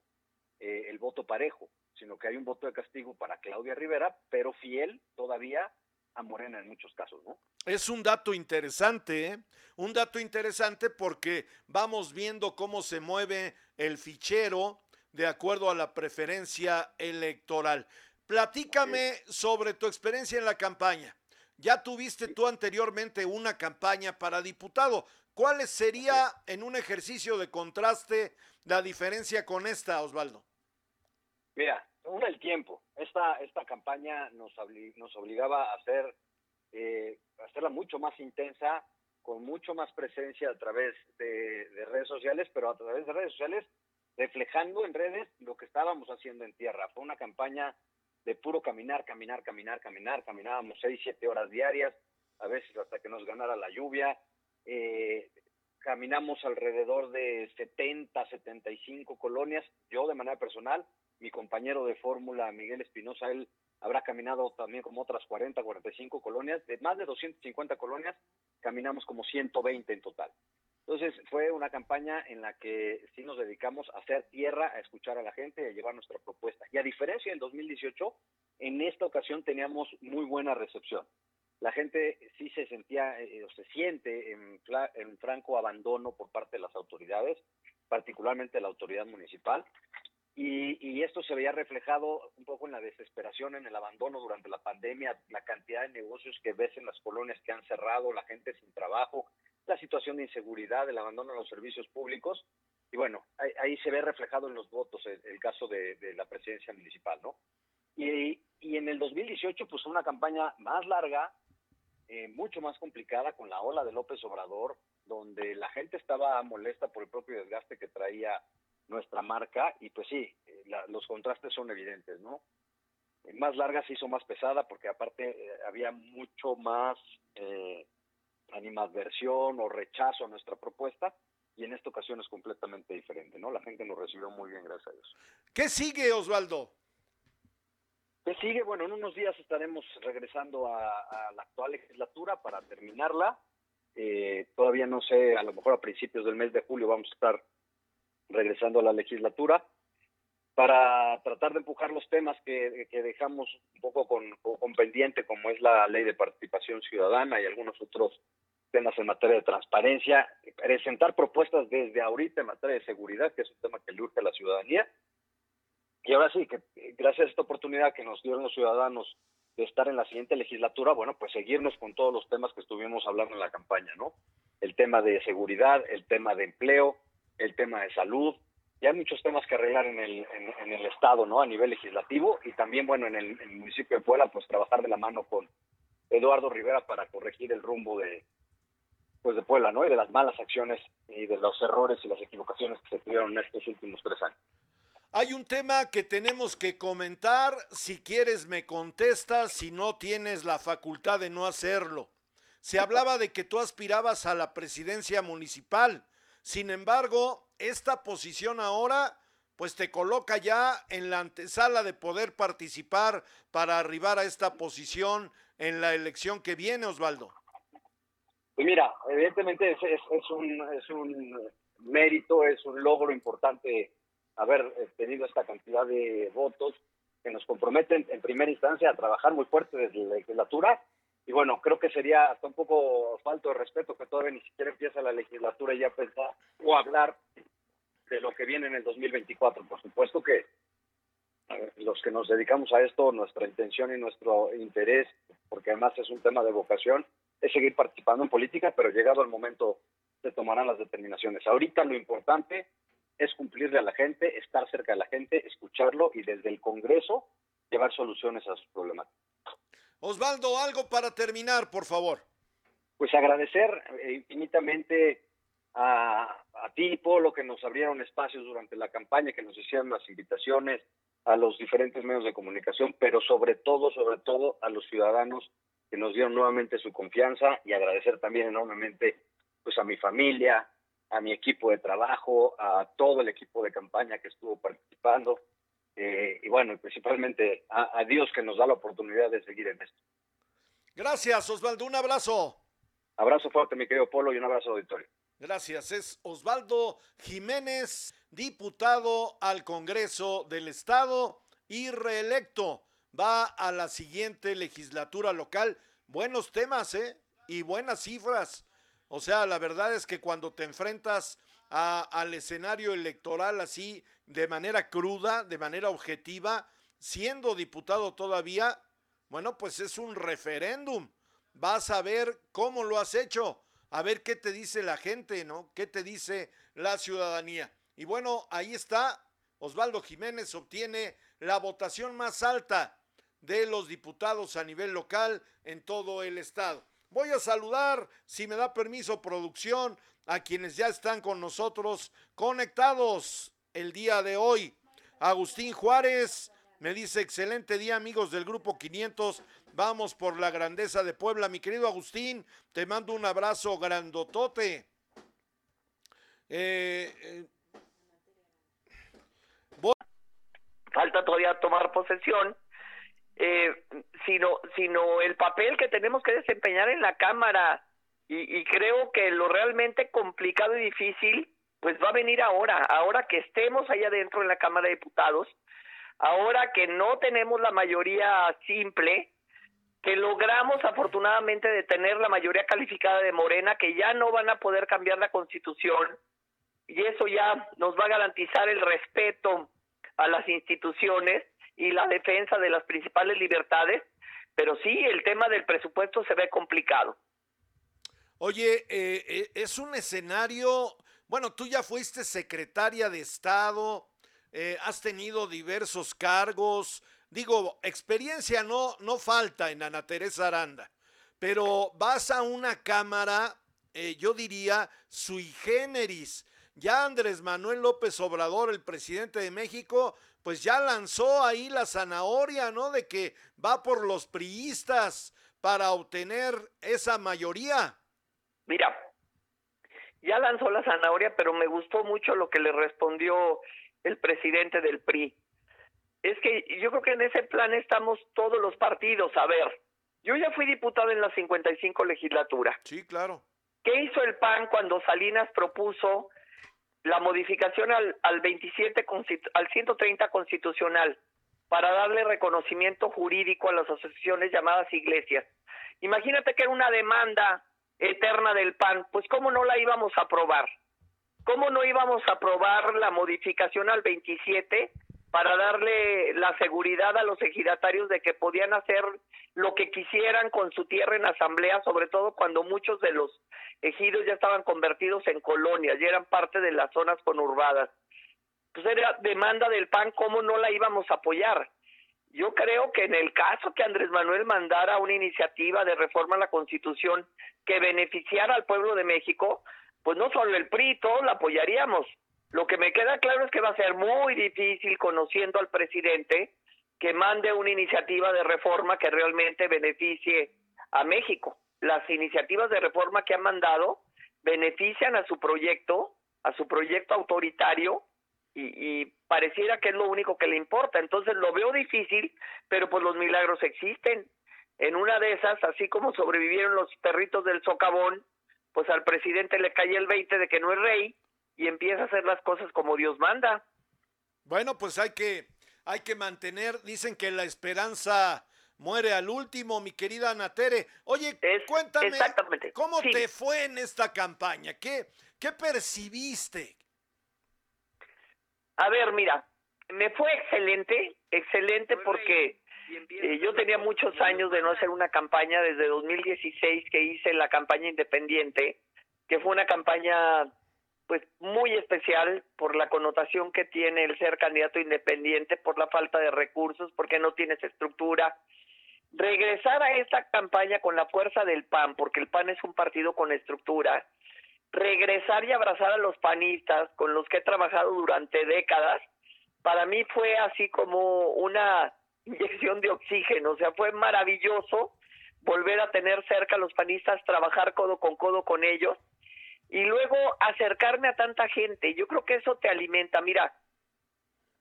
Speaker 11: eh, el voto parejo, sino que hay un voto de castigo para Claudia Rivera, pero fiel todavía a Morena en muchos casos, ¿no?
Speaker 2: Es un dato interesante, ¿eh? un dato interesante porque vamos viendo cómo se mueve el fichero de acuerdo a la preferencia electoral. Platícame sobre tu experiencia en la campaña. Ya tuviste tú anteriormente una campaña para diputado. ¿Cuál sería en un ejercicio de contraste la diferencia con esta, Osvaldo?
Speaker 11: Mira, una el tiempo. Esta, esta campaña nos, nos obligaba a hacer, eh, hacerla mucho más intensa, con mucho más presencia a través de, de, redes sociales, pero a través de redes sociales reflejando en redes lo que estábamos haciendo en tierra. Fue una campaña de puro caminar, caminar, caminar, caminar. Caminábamos seis, siete horas diarias, a veces hasta que nos ganara la lluvia. Eh, caminamos alrededor de 70, 75 colonias. Yo de manera personal mi compañero de fórmula, Miguel Espinosa, él habrá caminado también como otras 40, 45 colonias, de más de 250 colonias, caminamos como 120 en total. Entonces fue una campaña en la que sí nos dedicamos a hacer tierra, a escuchar a la gente y a llevar nuestra propuesta. Y a diferencia del 2018, en esta ocasión teníamos muy buena recepción. La gente sí se sentía eh, o se siente en, en franco abandono por parte de las autoridades, particularmente la autoridad municipal. Y, y, esto se veía reflejado un poco en la desesperación, en el abandono durante la pandemia, la cantidad de negocios que ves en las colonias que han cerrado, la gente sin trabajo, la situación de inseguridad, el abandono de los servicios públicos. Y bueno, ahí, ahí se ve reflejado en los votos el, caso de, la presidencia municipal, ¿no? Y, y, en el 2018, pues una campaña más larga, eh, mucho más complicada, con la ola de López Obrador, donde la gente estaba molesta por el propio desgaste que traía nuestra marca y pues sí, eh, la, los contrastes son evidentes, ¿no? Más larga se hizo más pesada porque aparte eh, había mucho más animadversión o rechazo a nuestra propuesta y en esta ocasión es completamente diferente, ¿no? La gente nos recibió muy bien gracias a eso.
Speaker 2: ¿Qué sigue, Osvaldo?
Speaker 11: ¿Qué sigue? Bueno, en unos días estaremos regresando a, a la actual legislatura para terminarla. Eh, todavía no sé, a lo mejor a principios del mes de julio vamos a estar regresando a la legislatura para tratar de empujar los temas que, dejamos un poco con, con, pendiente, como es la ley de participación ciudadana y algunos otros temas en materia de transparencia, presentar propuestas desde ahorita en materia de seguridad, que es un tema que le urge a la ciudadanía. Y ahora sí, que gracias a esta oportunidad que nos dieron los ciudadanos de estar en la siguiente legislatura, bueno, pues seguirnos con todos los temas que estuvimos hablando en la campaña, ¿no? El tema de seguridad, el tema de empleo, el tema de salud, ya hay muchos temas que arreglar en el, en, en, el Estado, ¿no? A nivel legislativo y también, bueno, en el, en el, municipio de Puebla, pues trabajar de la mano con Eduardo Rivera para corregir el rumbo de, pues de Puebla, ¿no? Y de las malas acciones y de los errores y las equivocaciones que se tuvieron en estos últimos tres años.
Speaker 2: Hay un tema que tenemos que comentar, si quieres me contestas, si no tienes la facultad de no hacerlo. Se hablaba de que tú aspirabas a la presidencia municipal. Sin embargo, esta posición ahora pues te coloca ya en la antesala de poder participar para arribar a esta posición en la elección que viene, Osvaldo.
Speaker 11: Pues mira, evidentemente es, es, es, un, es un mérito, es un logro importante haber tenido esta cantidad de votos que nos comprometen en primera instancia a trabajar muy fuerte desde la legislatura y bueno, creo que sería hasta un poco falto de respeto que todavía ni siquiera empieza la legislatura y ya pensar o hablar de lo que viene en el 2024. Por supuesto que los que nos dedicamos a esto, nuestra intención y nuestro interés, porque además es un tema de vocación, es seguir participando en política, pero llegado el momento se tomarán las determinaciones. Ahorita lo importante es cumplirle a la gente, estar cerca de la gente, escucharlo y desde el Congreso llevar soluciones a sus problemas.
Speaker 2: Osvaldo, algo para terminar, por favor.
Speaker 11: Pues agradecer infinitamente a, a ti, Polo, que nos abrieron espacios durante la campaña, que nos hicieron las invitaciones a los diferentes medios de comunicación, pero sobre todo, sobre todo a los ciudadanos que nos dieron nuevamente su confianza y agradecer también enormemente pues a mi familia, a mi equipo de trabajo, a todo el equipo de campaña que estuvo participando eh, y bueno, principalmente a, a Dios que nos da la oportunidad de seguir en esto.
Speaker 2: Gracias, Osvaldo. Un abrazo.
Speaker 11: Abrazo fuerte, mi querido Polo, y un abrazo auditorio.
Speaker 2: Gracias. Es Osvaldo Jiménez, diputado al Congreso del Estado y reelecto. Va a la siguiente legislatura local. Buenos temas, ¿eh? Y buenas cifras. O sea, la verdad es que cuando te enfrentas al escenario electoral así, de manera cruda, de manera objetiva, siendo diputado todavía, bueno, pues es un referéndum. Vas a ver cómo lo has hecho, a ver qué te dice la gente, ¿no? ¿Qué te dice la ciudadanía? Y bueno, ahí está. Osvaldo Jiménez obtiene la votación más alta de los diputados a nivel local en todo el estado. Voy a saludar, si me da permiso producción, a quienes ya están con nosotros conectados el día de hoy. Agustín Juárez me dice, excelente día amigos del Grupo 500, vamos por la grandeza de Puebla. Mi querido Agustín, te mando un abrazo grandotote. Eh, eh,
Speaker 12: Falta todavía tomar posesión eh, sino, sino el papel que tenemos que desempeñar en la Cámara. Y, creo que lo realmente complicado y difícil, pues va a venir ahora, ahora que estemos allá adentro en la Cámara de Diputados, ahora que no tenemos la mayoría simple, que logramos afortunadamente detener la mayoría calificada de Morena, que ya no van a poder cambiar la constitución, y eso ya nos va a garantizar el respeto a las instituciones y la defensa de las principales libertades, pero sí, el tema del presupuesto se ve complicado.
Speaker 2: Oye, eh, eh, es un escenario, bueno, tú ya fuiste secretaria de Estado, eh, has tenido diversos cargos, digo, experiencia no, no falta en Ana Teresa Aranda, pero vas a una cámara, yo diría, sui generis. Ya Andrés Manuel López Obrador, el presidente de México, pues ya lanzó ahí la zanahoria, ¿no? De que va por los priistas para obtener esa mayoría.
Speaker 12: Mira, ya lanzó la zanahoria, pero me gustó mucho lo que le respondió el presidente del PRI. Es que yo creo que en ese plan estamos todos los partidos. A ver, yo ya fui diputado en la 55 legislatura.
Speaker 2: Sí, claro.
Speaker 12: ¿Qué hizo el PAN cuando Salinas propuso la modificación al, al 27 al 130 constitucional para darle reconocimiento jurídico a las asociaciones llamadas iglesias. Imagínate que era una demanda eterna del PAN, pues cómo no la íbamos a aprobar. ¿Cómo no íbamos a aprobar la modificación al 27 para darle la seguridad a los ejidatarios de que podían hacer lo que quisieran con su tierra en asamblea, sobre todo cuando muchos de los ejidos ya estaban convertidos en colonias, y eran parte de las zonas conurbadas. Pues era demanda del PAN, ¿cómo no la íbamos a apoyar? Yo creo que en el caso que Andrés Manuel mandara una iniciativa de reforma a la Constitución que beneficiara al pueblo de México, pues no solo el PRI, todos la apoyaríamos. Lo que me queda claro es que va a ser muy difícil, conociendo al presidente, que mande una iniciativa de reforma que realmente beneficie a México. Las iniciativas de reforma que han mandado benefician a su proyecto, a su proyecto autoritario, y, y, pareciera que es lo único que le importa. Entonces lo veo difícil, pero pues los milagros existen. En una de esas, así como sobrevivieron los perritos del socavón, pues al presidente le cae el 20 de que no es rey y empieza a hacer las cosas como Dios manda.
Speaker 2: Bueno, pues hay que, hay que mantener, dicen que la esperanza muere al último, mi querida Anatere. Oye, cuéntame, ¿cómo te fue en esta campaña? ¿Qué, ¿Qué percibiste?
Speaker 12: A ver, mira, me fue excelente, excelente porque eh, yo tenía muchos años de no hacer una campaña desde 2016 que hice la campaña independiente, que fue una campaña pues muy especial por la connotación que tiene el ser candidato independiente, por la falta de recursos, porque no tienes estructura. Regresar a esta campaña con la fuerza del PAN, porque el PAN es un partido con estructura, regresar y abrazar a los panistas con los que he trabajado durante décadas, para mí fue así como una inyección de oxígeno, o sea, fue maravilloso volver a tener cerca a los panistas, trabajar codo con codo con ellos y luego acercarme a tanta gente. Yo creo que eso te alimenta. Mira,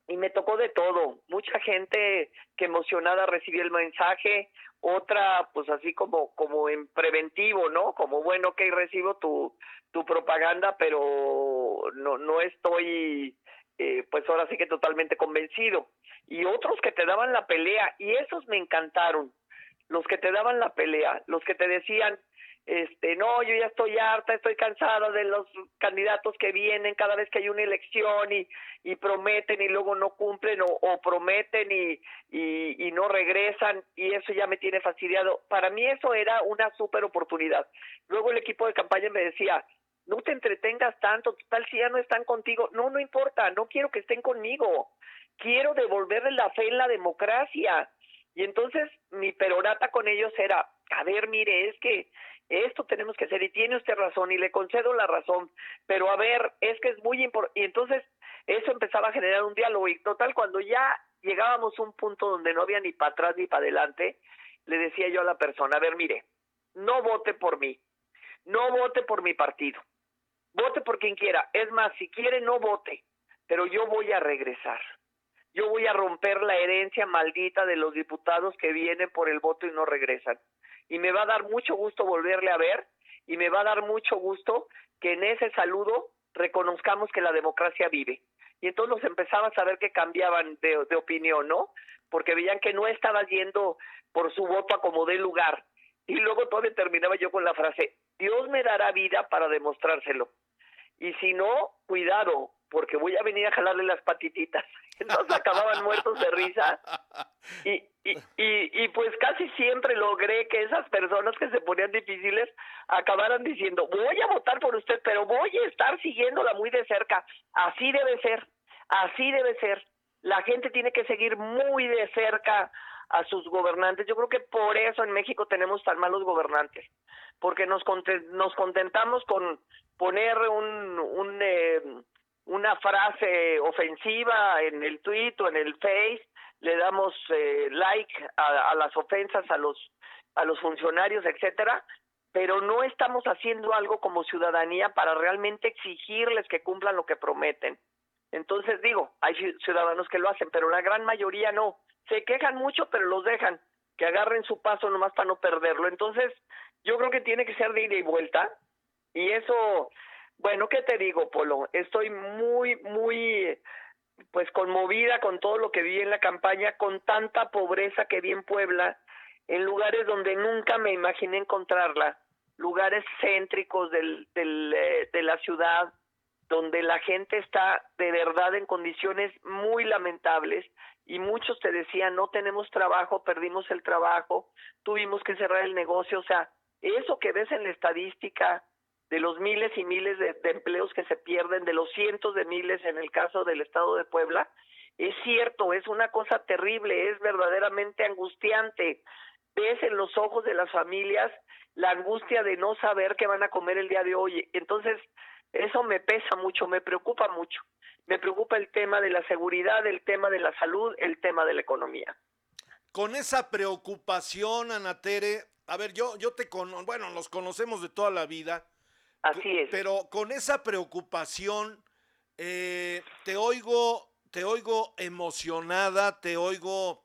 Speaker 12: y me tocó de todo. Mucha gente que emocionada recibió el mensaje, otra pues así como como en preventivo, ¿no? Como bueno, que recibo tu tu propaganda, pero no no estoy eh, pues ahora sí que totalmente convencido. Y otros que te daban la pelea y esos me encantaron. Los que te daban la pelea, los que te decían, este, no, yo ya estoy harta, estoy cansada de los candidatos que vienen cada vez que hay una elección y, y prometen y luego no cumplen o, prometen y, y, no regresan y eso ya me tiene fastidiado. Para mí eso era una super oportunidad. Luego el equipo de campaña me decía, no te entretengas tanto, tal si ya no están contigo. No, no importa, no quiero que estén conmigo. Quiero devolverles la fe en la democracia. Y entonces mi perorata con ellos era, a ver, mire, es que esto tenemos que hacer y tiene usted razón y le concedo la razón, pero a ver, es que es muy importante. Y entonces eso empezaba a generar un diálogo y total, cuando ya llegábamos a un punto donde no había ni para atrás ni para adelante, le decía yo a la persona, a ver, mire, no vote por mí, no vote por mi partido, vote por quien quiera. Es más, si quiere, no vote, pero yo voy a regresar. Yo voy a romper la herencia maldita de los diputados que vienen por el voto y no regresan y me va a dar mucho gusto volverle a ver y me va a dar mucho gusto que en ese saludo reconozcamos que la democracia vive. Y entonces los a saber que cambiaban de, opinión, ¿no? Porque veían que no estaba yendo por su voto a como dé lugar. Y luego todavía terminaba yo con la frase, Dios me dará vida para demostrárselo. Y si no, cuidado, porque voy a venir a jalarle las patititas. Entonces acababan muertos de risa. Y, y, y, pues casi siempre logré que esas personas que se ponían difíciles acabaran diciendo, voy a votar por usted, pero voy a estar siguiéndola muy de cerca. Así debe ser, así debe ser. La gente tiene que seguir muy de cerca a sus gobernantes. Yo creo que por eso en México tenemos tan malos gobernantes, porque nos, nos contentamos con poner un, un eh, una frase ofensiva en el tweet o en el face, le damos eh, like a, a, las ofensas a los a los funcionarios, etcétera, pero no estamos haciendo algo como ciudadanía para realmente exigirles que cumplan lo que prometen. Entonces digo, hay ciudadanos que lo hacen, pero la gran mayoría no. Se quejan mucho, pero los dejan que agarren su paso nomás para no perderlo. Entonces, yo creo que tiene que ser de ida y vuelta y eso bueno, ¿qué te digo, Polo? Estoy muy, muy, pues conmovida con todo lo que vi en la campaña, con tanta pobreza que vi en Puebla, en lugares donde nunca me imaginé encontrarla, lugares céntricos del, del, eh, de la ciudad, donde la gente está de verdad en condiciones muy lamentables y muchos te decían, no tenemos trabajo, perdimos el trabajo, tuvimos que cerrar el negocio, o sea, eso que ves en la estadística, de los miles y miles de, empleos que se pierden, de los cientos de miles en el caso del estado de Puebla, es cierto, es una cosa terrible, es verdaderamente angustiante. Ves en los ojos de las familias la angustia de no saber qué van a comer el día de hoy. Entonces, eso me pesa mucho, me preocupa mucho. Me preocupa el tema de la seguridad, el tema de la salud, el tema de la economía.
Speaker 2: Con esa preocupación, Anatere, a ver, yo, yo te con, bueno, los conocemos de toda la vida,
Speaker 12: Así es.
Speaker 2: Pero con esa preocupación, eh, te oigo, te oigo emocionada, te oigo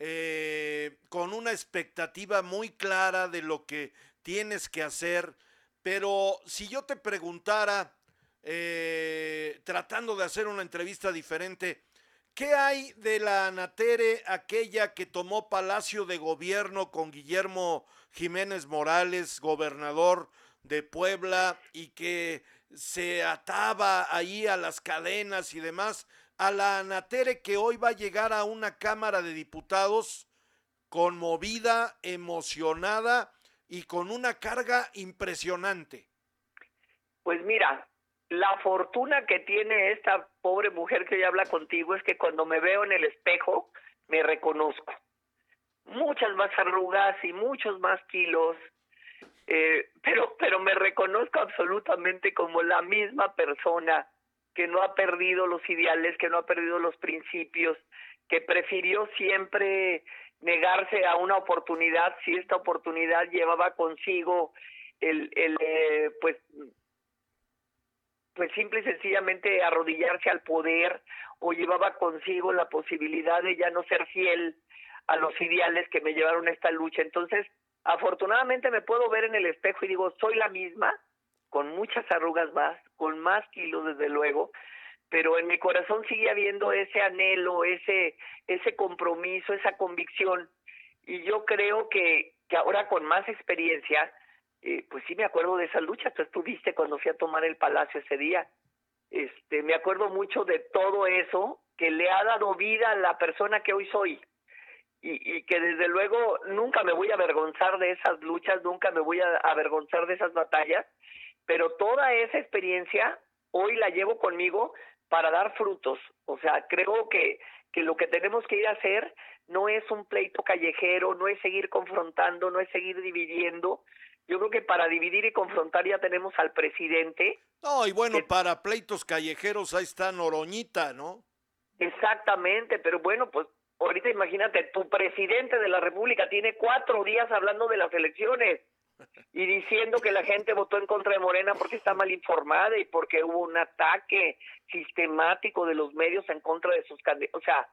Speaker 2: eh, con una expectativa muy clara de lo que tienes que hacer. Pero si yo te preguntara, eh, tratando de hacer una entrevista diferente, ¿qué hay de la Anatere, aquella que tomó Palacio de Gobierno con Guillermo Jiménez Morales, gobernador de Puebla y que se ataba ahí a las cadenas y demás, a la Anatere que hoy va a llegar a una Cámara de Diputados conmovida, emocionada y con una carga impresionante.
Speaker 12: Pues mira, la fortuna que tiene esta pobre mujer que hoy habla contigo es que cuando me veo en el espejo me reconozco. Muchas más arrugas y muchos más kilos, eh, pero, pero me reconozco absolutamente como la misma persona que no ha perdido los ideales, que no ha perdido los principios, que prefirió siempre negarse a una oportunidad si esta oportunidad llevaba consigo el, el eh, pues pues simple y sencillamente arrodillarse al poder o llevaba consigo la posibilidad de ya no ser fiel a los ideales que me llevaron a esta lucha. Entonces, afortunadamente me puedo ver en el espejo y digo, soy la misma, con muchas arrugas más, con más kilos desde luego, pero en mi corazón sigue habiendo ese anhelo, ese, ese compromiso, esa convicción. Y yo creo que, que ahora con más experiencia, eh, pues sí me acuerdo de esa lucha. Tú estuviste cuando fui a tomar el palacio ese día. Este, me acuerdo mucho de todo eso que le ha dado vida a la persona que hoy soy. Y, y que desde luego nunca me voy a avergonzar de esas luchas, nunca me voy a avergonzar de esas batallas, pero toda esa experiencia hoy la llevo conmigo para dar frutos. O sea, creo que, que lo que tenemos que ir a hacer no es un pleito callejero, no es seguir confrontando, no es seguir dividiendo, yo creo que para dividir y confrontar ya tenemos al presidente.
Speaker 2: No, y bueno, para pleitos callejeros ahí está Noroñita, ¿no?
Speaker 12: Exactamente, pero bueno, pues ahorita imagínate, tu presidente de la República tiene cuatro días hablando de las elecciones y diciendo que la gente votó en contra de Morena porque está mal informada y porque hubo un ataque sistemático de los medios en contra de sus candidatos. O sea,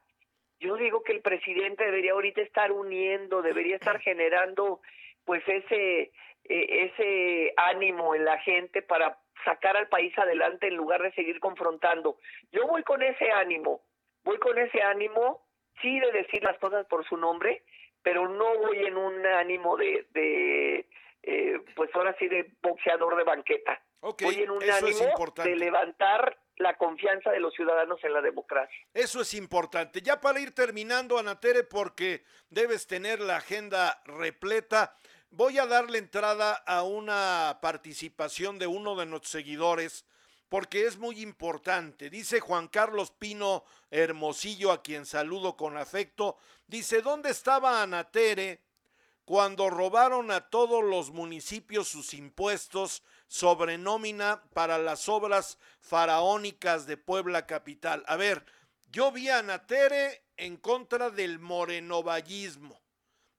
Speaker 12: yo digo que el presidente debería ahorita estar uniendo, debería estar generando pues ese eh, ese ánimo en la gente para sacar al país adelante en lugar de seguir confrontando. Yo voy con ese ánimo, voy con ese ánimo, sí de decir las cosas por su nombre, pero no voy en un ánimo de, de eh, pues ahora sí, de boxeador de banqueta. voy en un ánimo de levantar la confianza de los ciudadanos en la democracia.
Speaker 2: Eso es importante. Ya para ir terminando, Anatere, porque debes tener la agenda repleta. Voy a darle entrada a una participación de uno de nuestros seguidores porque es muy importante. Dice Juan Carlos Pino Hermosillo, a quien saludo con afecto, dice, ¿dónde estaba Anatere cuando robaron a todos los municipios sus impuestos sobre nómina para las obras faraónicas de Puebla Capital? A ver, yo vi a Anatere en contra del morenovallismo,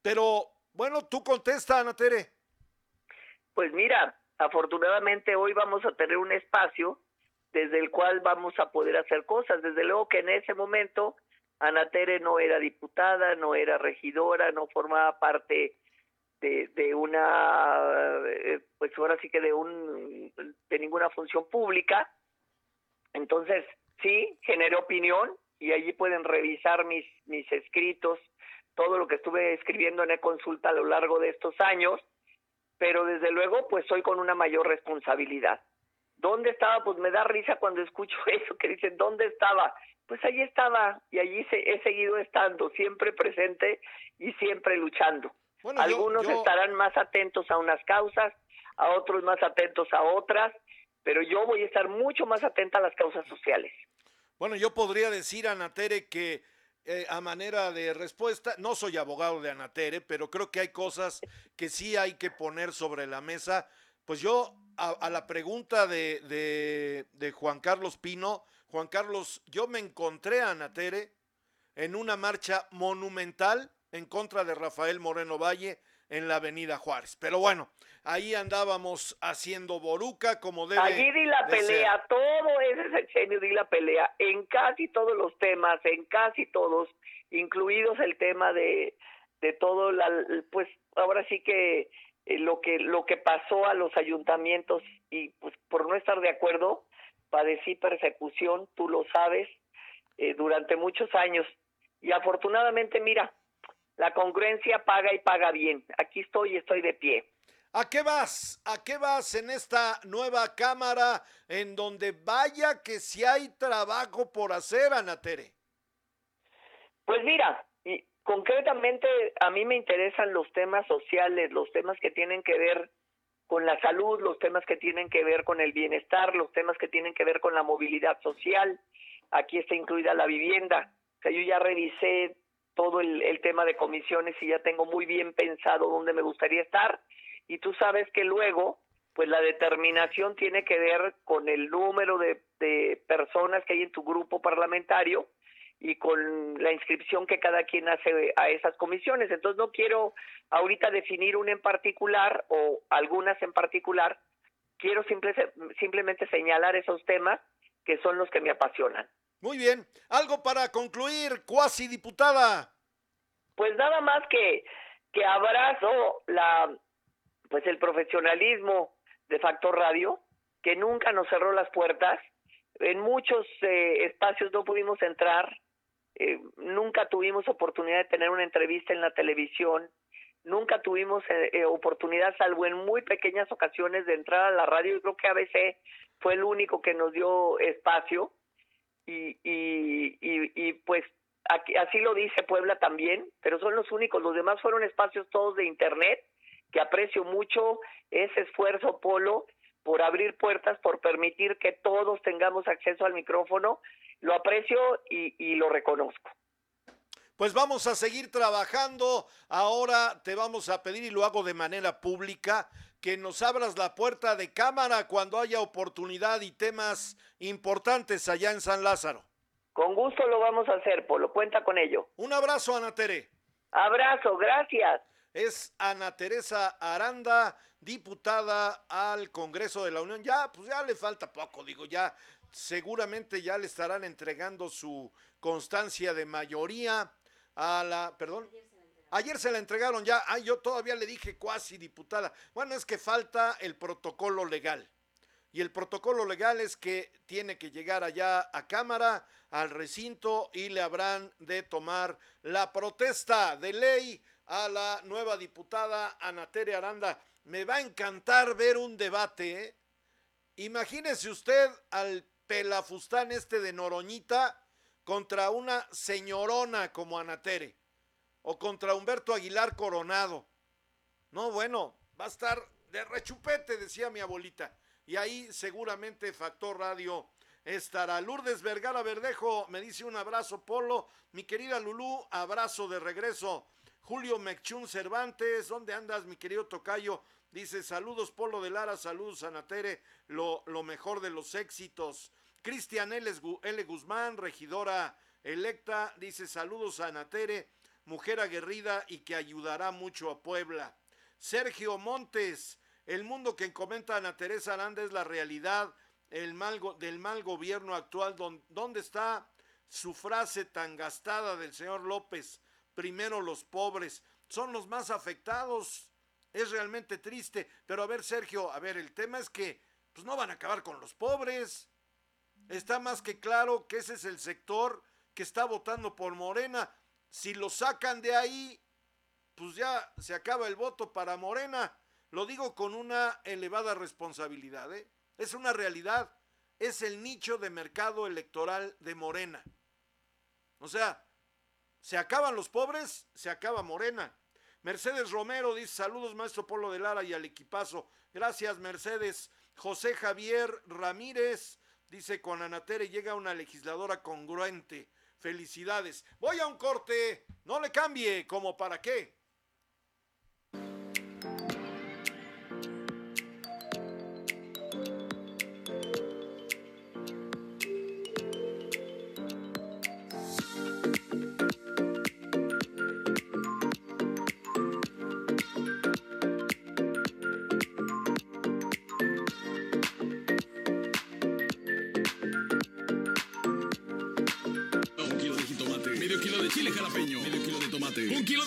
Speaker 2: pero bueno, tú contesta, Ana Tere.
Speaker 12: Pues mira, afortunadamente hoy vamos a tener un espacio desde el cual vamos a poder hacer cosas. Desde luego que en ese momento Ana Tere no era diputada, no era regidora, no formaba parte de, de una, eh, pues ahora sí que de un, de ninguna función pública. Entonces, sí, generé opinión y allí pueden revisar mis, mis escritos todo lo que estuve escribiendo en e-consulta a lo largo de estos años, pero desde luego pues soy con una mayor responsabilidad. ¿Dónde estaba? Pues me da risa cuando escucho eso, que dicen, ¿dónde estaba? Pues allí estaba y allí se, he seguido estando, siempre presente y siempre luchando. Algunos estarán más atentos a unas causas, a otros más atentos a otras, pero yo voy a estar mucho más atenta a las causas sociales.
Speaker 2: Bueno, yo podría decir, Ana Tere, que eh, a manera de respuesta, no soy abogado de Anatere, pero creo que hay cosas que sí hay que poner sobre la mesa. Pues yo, a, la pregunta de, de, Juan Carlos Pino, Juan Carlos, yo me encontré a Anatere en una marcha monumental en contra de Rafael Moreno Valle en la Avenida Juárez. Pero bueno, ahí andábamos haciendo boruca como debe
Speaker 12: Allí di la pelea, todo ese sexenio di la pelea, en casi todos los temas, en casi todos, incluidos el tema de, de todo, la, pues ahora sí que eh, lo que lo que pasó a los ayuntamientos y pues por no estar de acuerdo, padecí persecución, tú lo sabes, eh, durante muchos años. Y afortunadamente, mira, la congruencia paga y paga bien. Aquí estoy y estoy de pie.
Speaker 2: ¿A qué vas? ¿A qué vas en esta nueva Cámara en donde vaya que si hay trabajo por hacer, Ana Tere?
Speaker 12: Pues mira, y concretamente a mí me interesan los temas sociales, los temas que tienen que ver con la salud, los temas que tienen que ver con el bienestar, los temas que tienen que ver con la movilidad social. Aquí está incluida la vivienda. O sea, yo ya revisé todo el, tema de comisiones y ya tengo muy bien pensado dónde me gustaría estar y tú sabes que luego pues la determinación tiene que ver con el número de, de personas que hay en tu grupo parlamentario y con la inscripción que cada quien hace a esas comisiones. Entonces no quiero ahorita definir una en particular o algunas en particular, quiero simple, simplemente señalar esos temas que son los que me apasionan.
Speaker 2: Muy bien, algo para concluir, cuasi diputada.
Speaker 12: Pues nada más que, que abrazo la pues el profesionalismo de Factor Radio, que nunca nos cerró las puertas. En muchos eh, espacios no pudimos entrar, eh, nunca tuvimos oportunidad de tener una entrevista en la televisión, nunca tuvimos eh, oportunidad, salvo en muy pequeñas ocasiones, de entrar a la radio. Yo creo que ABC fue el único que nos dio espacio y, y, y, pues así lo dice Puebla también, pero son los únicos. Los demás fueron espacios todos de Internet que aprecio mucho ese esfuerzo, Polo, por abrir puertas, por permitir que todos tengamos acceso al micrófono. Lo aprecio y, lo reconozco.
Speaker 2: Pues vamos a seguir trabajando. Ahora te vamos a pedir, y lo hago de manera pública, que nos abras la puerta de cámara cuando haya oportunidad y temas importantes allá en San Lázaro.
Speaker 12: Con gusto lo vamos a hacer, Polo. Cuenta con ello.
Speaker 2: Un abrazo, Ana Tere.
Speaker 12: Abrazo, gracias
Speaker 2: es Ana Teresa Aranda, diputada al Congreso de la Unión. Ya, pues ya le falta poco, digo, ya seguramente ya le estarán entregando su constancia de mayoría a la, perdón. Ayer se la entregaron ya, ay, yo todavía le dije cuasi diputada. Bueno, es que falta el protocolo legal. Y el protocolo legal es que tiene que llegar allá a Cámara, al recinto, y le habrán de tomar la protesta de ley a la nueva diputada Anatere Aranda. Me va a encantar ver un debate. ¿eh? Imagínese usted al pelafustán este de Noroñita contra una señorona como Anatere o contra Humberto Aguilar Coronado. No, bueno, va a estar de rechupete, decía mi abuelita. Y ahí seguramente Factor Radio estará. Lourdes Vergara Verdejo me dice un abrazo, Polo. Mi querida Lulú, abrazo de regreso. Julio Mechún Cervantes, ¿dónde andas, mi querido Tocayo? Dice, saludos Polo de Lara, saludos Anatere, lo, lo mejor de los éxitos. Cristian L. Guzmán, regidora electa, dice, saludos a Anatere, mujer aguerrida y que ayudará mucho a Puebla. Sergio Montes, el mundo que comenta Ana Teresa Aranda es la realidad el mal, del mal gobierno actual. ¿Dónde está su frase tan gastada del señor López? primero los pobres, son los más afectados. Es realmente triste, pero a ver Sergio, a ver, el tema es que pues no van a acabar con los pobres. Está más que claro que ese es el sector que está votando por Morena. Si lo sacan de ahí, pues ya se acaba el voto para Morena. Lo digo con una elevada responsabilidad. ¿eh? Es una realidad. Es el nicho de mercado electoral de Morena. O sea, se acaban los pobres, se acaba Morena. Mercedes Romero dice saludos maestro Polo de Lara y al equipazo. Gracias Mercedes. José Javier Ramírez dice con Anatere llega una legisladora congruente. Felicidades. Voy a un corte. No le cambie. ¿Como para qué?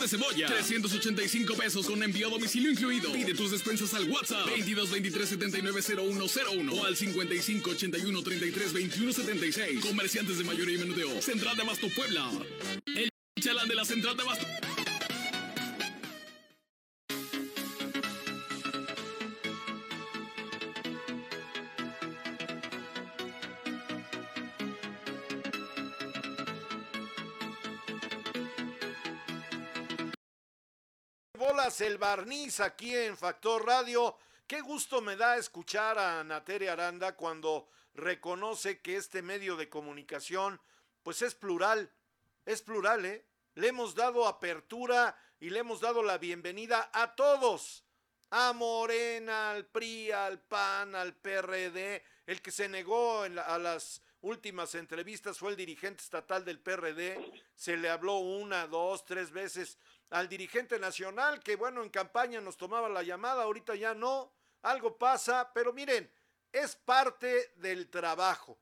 Speaker 13: De cebolla, 385 pesos con envío a domicilio incluido. Pide tus despensas al WhatsApp 22 23 79 0101 o al 55 81 33 21 76. Comerciantes de mayoría y menudeo. Central de Abasto Puebla. El chalán de la Central de Abasto.
Speaker 2: El barniz aquí en Factor Radio. Qué gusto me da escuchar a Natere Aranda cuando reconoce que este medio de comunicación pues es plural, es plural, ¿eh? Le hemos dado apertura y le hemos dado la bienvenida a todos, a Morena, al PRI, al PAN, al PRD, el que se negó a las últimas entrevistas fue el dirigente estatal del PRD, se le habló una, dos, tres veces al dirigente nacional, que bueno, en campaña nos tomaba la llamada, ahorita ya no, algo pasa, pero miren, es parte del trabajo.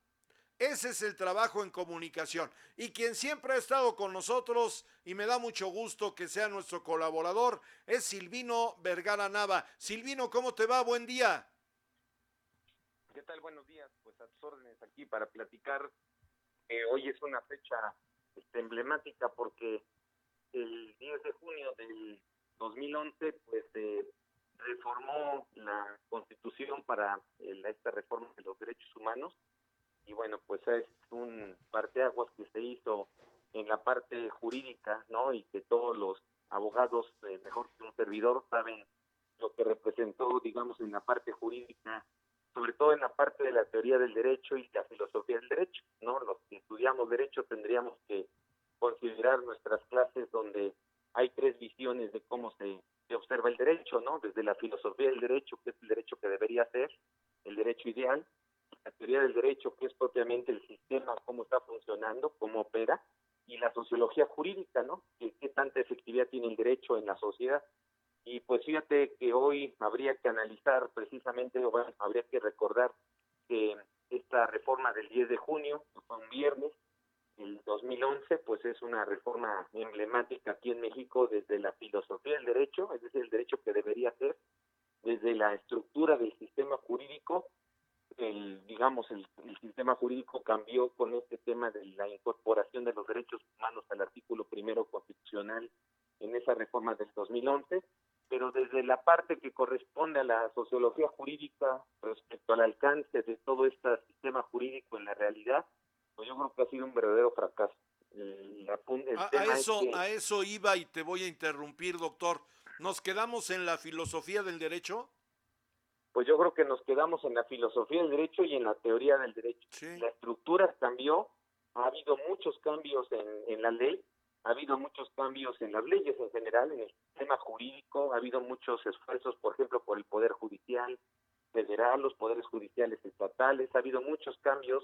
Speaker 2: Ese es el trabajo en comunicación. Y quien siempre ha estado con nosotros, y me da mucho gusto que sea nuestro colaborador, es Silvino Vergara Nava. Silvino, ¿cómo te va? Buen día.
Speaker 14: ¿Qué tal? Buenos días. Pues a tus órdenes aquí para platicar. hoy es una fecha este, emblemática porque el 10 de junio del 2011 pues se reformó la constitución para esta reforma de los derechos humanos y bueno, pues es un parteaguas que se hizo en la parte jurídica, ¿no? Y que todos los abogados, eh, mejor que un servidor, saben lo que representó, digamos, en la parte jurídica, sobre todo en la parte de la teoría del derecho y la filosofía del derecho, ¿no? Los que estudiamos derecho tendríamos que considerar nuestras clases donde hay tres visiones de cómo se, se observa el derecho, ¿no? Desde la filosofía del derecho, que es el derecho que debería ser, el derecho ideal, la teoría del derecho, que es propiamente el sistema, cómo está funcionando, cómo opera, y la sociología jurídica, ¿no? ¿Qué, qué tanta efectividad tiene el derecho en la sociedad? Y pues fíjate que hoy habría que analizar precisamente, o bueno, habría que recordar que esta reforma del 10 de junio, fue un viernes, el 2011, pues es una reforma emblemática aquí en México desde la filosofía del derecho, es decir, el derecho que debería ser, desde la estructura del sistema jurídico. El digamos el, sistema jurídico cambió con este tema de la incorporación de los derechos humanos al artículo primero constitucional en esa reforma del 2011 pero desde la parte que corresponde a la sociología jurídica respecto al alcance de todo este sistema jurídico en la realidad pues yo creo que ha sido un verdadero fracaso.
Speaker 2: A, eso a eso iba y te voy a interrumpir doctor. Nos quedamos en la filosofía del derecho
Speaker 14: pues yo creo que nos quedamos en la filosofía del derecho y en la teoría del derecho. La estructura cambió, ha habido muchos cambios en, en la ley, ha habido muchos cambios en las leyes en general, en el sistema jurídico, ha habido muchos esfuerzos, por ejemplo, por el Poder Judicial federal, los poderes judiciales estatales, ha habido muchos cambios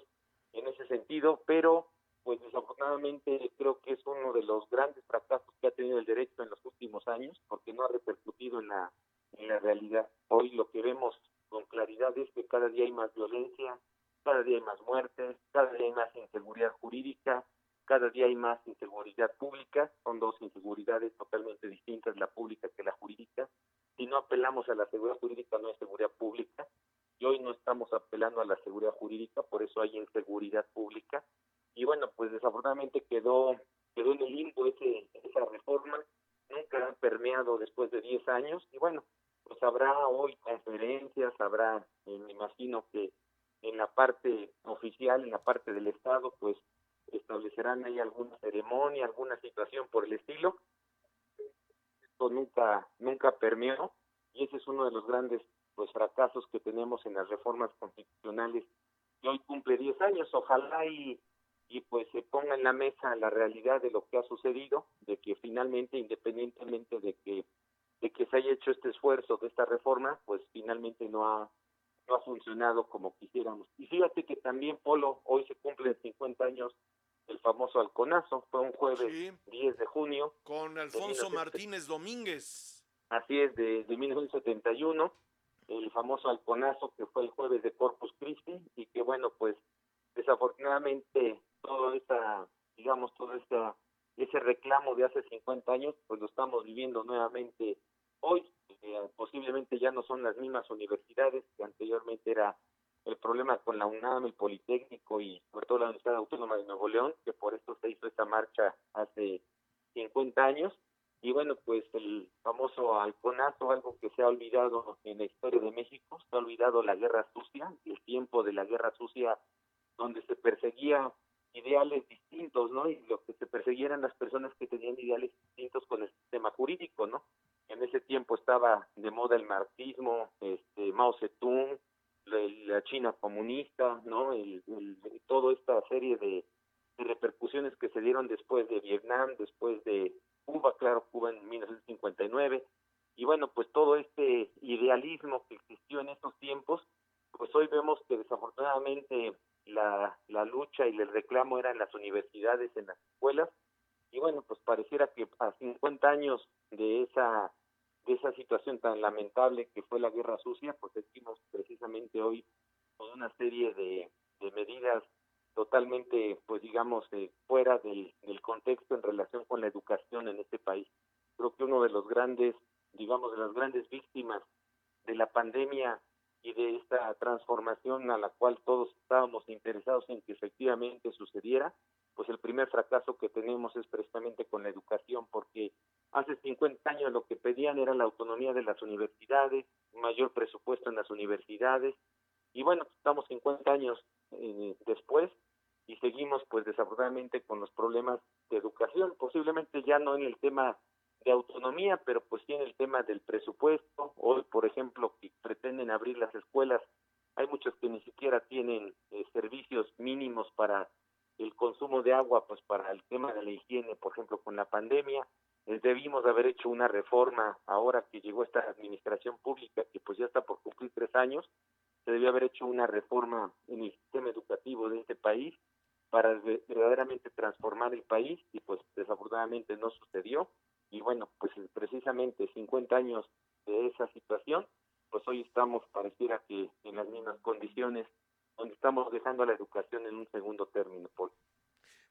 Speaker 14: en ese sentido, pero pues desafortunadamente creo que es uno de los grandes fracasos que ha tenido el derecho en los últimos años, porque no ha repercutido en la en la realidad. Hoy lo que vemos con claridad es que cada día hay más violencia, cada día hay más muertes, cada día hay más inseguridad jurídica, cada día hay más inseguridad pública, son dos inseguridades totalmente distintas, la pública que la jurídica. Si no apelamos a la seguridad jurídica, no hay seguridad pública. Y hoy no estamos apelando a la seguridad jurídica, por eso hay inseguridad pública. Y bueno, pues desafortunadamente quedó, quedó en el limbo ese, esa reforma, nunca ha permeado después de 10 años. Y bueno, pues habrá hoy conferencias, habrá, eh, me imagino que en la parte oficial, en la parte del Estado, pues establecerán ahí alguna ceremonia, alguna situación por el estilo. Esto nunca, nunca permeó y ese es uno de los grandes pues fracasos que tenemos en las reformas constitucionales que hoy cumple 10 años. Ojalá y, y pues se ponga en la mesa la realidad de lo que ha sucedido, de que finalmente, independientemente de que de que se haya hecho este esfuerzo de esta reforma, pues finalmente no ha no ha funcionado como quisiéramos. Y fíjate que también, Polo, hoy se cumplen 50 años el famoso halconazo, fue un jueves 10 de junio.
Speaker 2: Con Alfonso Martínez Domínguez.
Speaker 14: Así es, de, de 1971, el famoso halconazo que fue el jueves de Corpus Christi y que bueno, pues desafortunadamente todo esta, digamos, todo esta, ese reclamo de hace 50 años, pues lo estamos viviendo nuevamente hoy eh, posiblemente ya no son las mismas universidades que anteriormente era el problema con la UNAM, el Politécnico y sobre todo la Universidad Autónoma de Nuevo León, que por esto se hizo esta marcha hace 50 años. Y bueno, pues el famoso halconazo, algo que se ha olvidado en la historia de México, se ha olvidado la guerra sucia, el tiempo de la guerra sucia, donde se perseguía ideales distintos, ¿no? Y lo que se perseguían las personas que tenían ideales distintos con el sistema jurídico, ¿no? En ese tiempo estaba de moda el marxismo, este, Mao Zedong, la, China comunista, ¿no? El, toda esta serie de, repercusiones que se dieron después de Vietnam, después de Cuba, claro, Cuba en 1959, y bueno, pues todo este idealismo que existió en estos tiempos, pues hoy vemos que desafortunadamente la, la lucha y el reclamo era en las universidades, en las escuelas, y bueno, pues pareciera que a 50 años de esa de esa situación tan lamentable que fue la guerra sucia, pues estamos precisamente hoy con una serie de medidas totalmente, pues digamos, eh, fuera del, del contexto en relación con la educación en este país. Creo que uno de los grandes, digamos, de las grandes víctimas de la pandemia y de esta transformación a la cual todos estábamos interesados en que efectivamente sucediera, pues el primer fracaso que tenemos es precisamente con la educación, porque hace 50 años lo que pedían era la autonomía de las universidades, mayor presupuesto en las universidades, y bueno, estamos 50 años eh, después y seguimos pues desafortunadamente con los problemas de educación, posiblemente ya no en el tema de autonomía, pero pues sí en el tema del presupuesto. Hoy, por ejemplo, que pretenden abrir las escuelas, hay muchos que ni siquiera tienen eh, servicios mínimos para el consumo de agua, pues para el tema de la higiene, por ejemplo, con la pandemia. Eh, debimos haber hecho una reforma ahora que llegó esta administración pública, que pues ya está por cumplir tres años, se debió haber hecho una reforma en el sistema educativo de este país para verdaderamente transformar el país y pues desafortunadamente no sucedió. Y bueno pues precisamente 50 años de esa situación pues hoy estamos pareciera que en las mismas condiciones donde estamos dejando la educación en un segundo término Paul.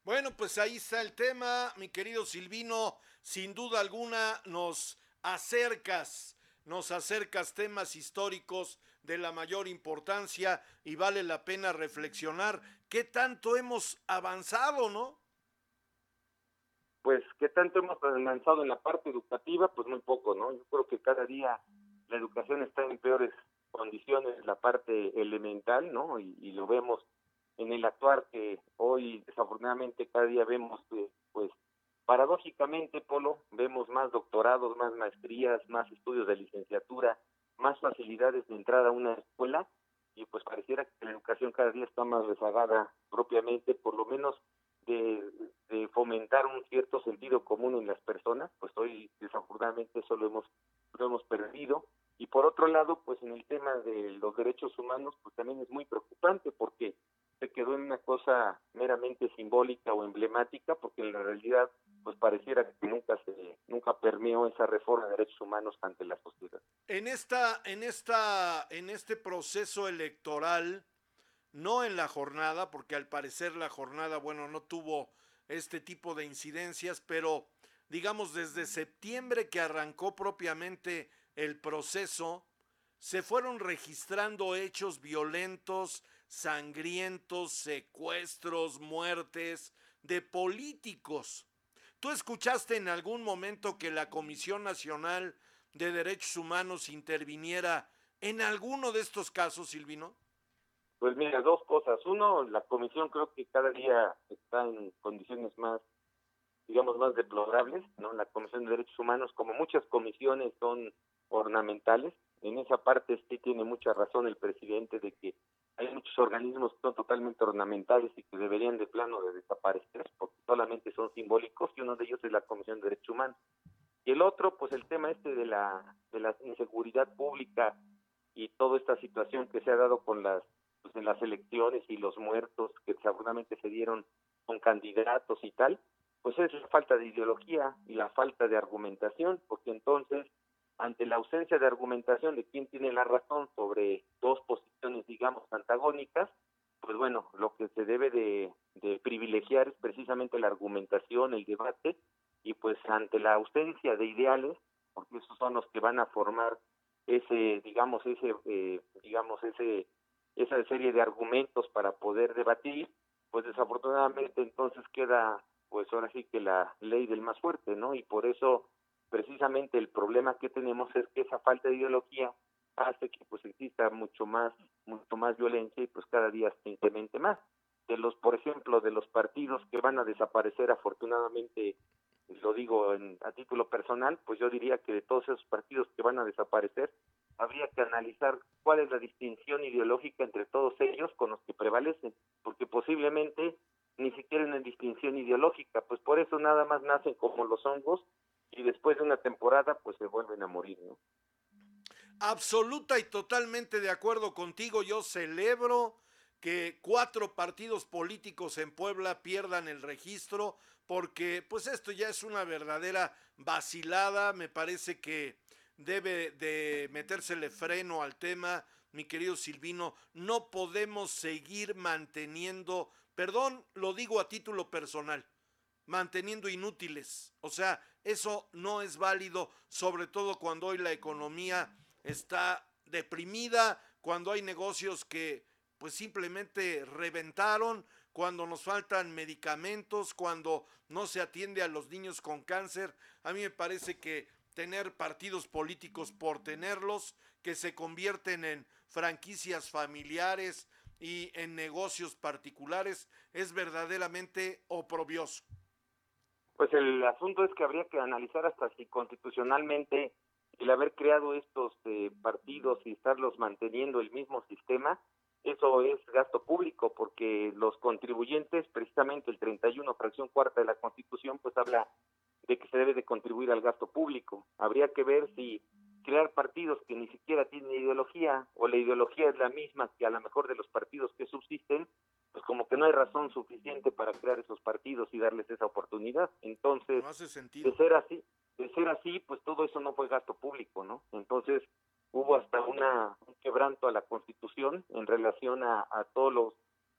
Speaker 2: Bueno, pues ahí está el tema, mi querido Silvino, sin duda alguna nos acercas, nos acercas temas históricos de la mayor importancia y vale la pena reflexionar qué tanto hemos avanzado, ¿no?
Speaker 14: Pues qué tanto hemos avanzado en la parte educativa, pues muy poco, ¿no? Yo creo que cada día la educación está en peores condiciones, la parte elemental, ¿no? Y, lo vemos en el actuar que hoy desafortunadamente cada día vemos pues paradójicamente, Polo, vemos más doctorados, más maestrías, más estudios de licenciatura, más facilidades de entrada a una escuela y pues pareciera que la educación cada día está más rezagada propiamente, por lo menos de, fomentar un cierto sentido común en las personas, pues hoy desafortunadamente eso lo hemos, lo hemos perdido. Y por otro lado, pues en el tema de los derechos humanos, pues también es muy preocupante porque se quedó en una cosa meramente simbólica o emblemática, porque en la realidad pues pareciera que nunca se nunca permeó esa reforma de derechos humanos ante la sociedad.
Speaker 2: En esta en esta en este proceso electoral no en la jornada, porque al parecer la jornada bueno no tuvo este tipo de incidencias, pero digamos desde septiembre que arrancó propiamente el proceso se fueron registrando hechos violentos, sangrientos, secuestros, muertes de políticos ¿Tú escuchaste en algún momento que la Comisión Nacional de Derechos Humanos interviniera en alguno de estos casos, Silvino?
Speaker 14: Pues mira, dos cosas. Uno, la comisión creo que cada día está en condiciones más, digamos, más deplorables, ¿no? La Comisión de Derechos Humanos, como muchas comisiones, son ornamentales. En esa parte sí tiene mucha razón el presidente de que hay muchos organismos que son totalmente ornamentales y que deberían de plano de desaparecer porque solamente son simbólicos y uno de ellos es la Comisión de Derechos Humanos. Y el otro, pues el tema este de la, de la inseguridad pública y toda esta situación que se ha dado con las, pues en las elecciones y los muertos que seguramente se dieron con candidatos y tal, pues es la falta de ideología y la falta de argumentación, porque entonces ante la ausencia de argumentación de quién tiene la razón sobre dos posiciones, digamos, antagónicas, pues bueno, lo que se debe de, privilegiar es precisamente la argumentación, el debate, y pues ante la ausencia de ideales, porque esos son los que van a formar ese, digamos, ese, eh, digamos, ese, esa serie de argumentos para poder debatir, pues desafortunadamente entonces queda, pues ahora sí que la ley del más fuerte, ¿no? Y por eso precisamente el problema que tenemos es que esa falta de ideología hace que pues exista mucho más mucho más violencia y pues cada día se incremente más. De los por ejemplo de los partidos que van a desaparecer afortunadamente lo digo en, a título personal pues yo diría que de todos esos partidos que van a desaparecer habría que analizar cuál es la distinción ideológica entre todos ellos con los que prevalecen porque posiblemente ni siquiera una distinción ideológica pues por eso nada más nacen como los hongos y después de una temporada pues se vuelven a morir, ¿no?
Speaker 2: Absoluta y totalmente de acuerdo contigo. Yo celebro que cuatro partidos políticos en Puebla pierdan el registro, porque pues esto ya es una verdadera vacilada, me parece que debe de metérsele freno al tema, mi querido Silvino, no podemos seguir manteniendo, perdón, lo digo a título personal, manteniendo inútiles, o sea, eso no es válido, sobre todo cuando hoy la economía está deprimida, cuando hay negocios que pues simplemente reventaron, cuando nos faltan medicamentos, cuando no se atiende a los niños con cáncer. A mí me parece que tener partidos políticos por tenerlos, que se convierten en franquicias familiares y en negocios particulares, es verdaderamente oprobioso.
Speaker 14: Pues el asunto es que habría que analizar hasta si constitucionalmente el haber creado estos eh, partidos y estarlos manteniendo el mismo sistema eso es gasto público porque los contribuyentes, precisamente el 31 fracción cuarta de la Constitución, pues habla de que se debe de contribuir al gasto público. Habría que ver si crear partidos que ni siquiera tienen ideología o la ideología es la misma que a lo mejor de los partidos que subsisten, pues como que no hay razón suficiente para crear esos partidos y darles esa oportunidad. Entonces, de ser así, de ser así, pues todo eso no fue gasto público, ¿no? Entonces, hubo hasta una, un quebranto a la Constitución en relación a, todos los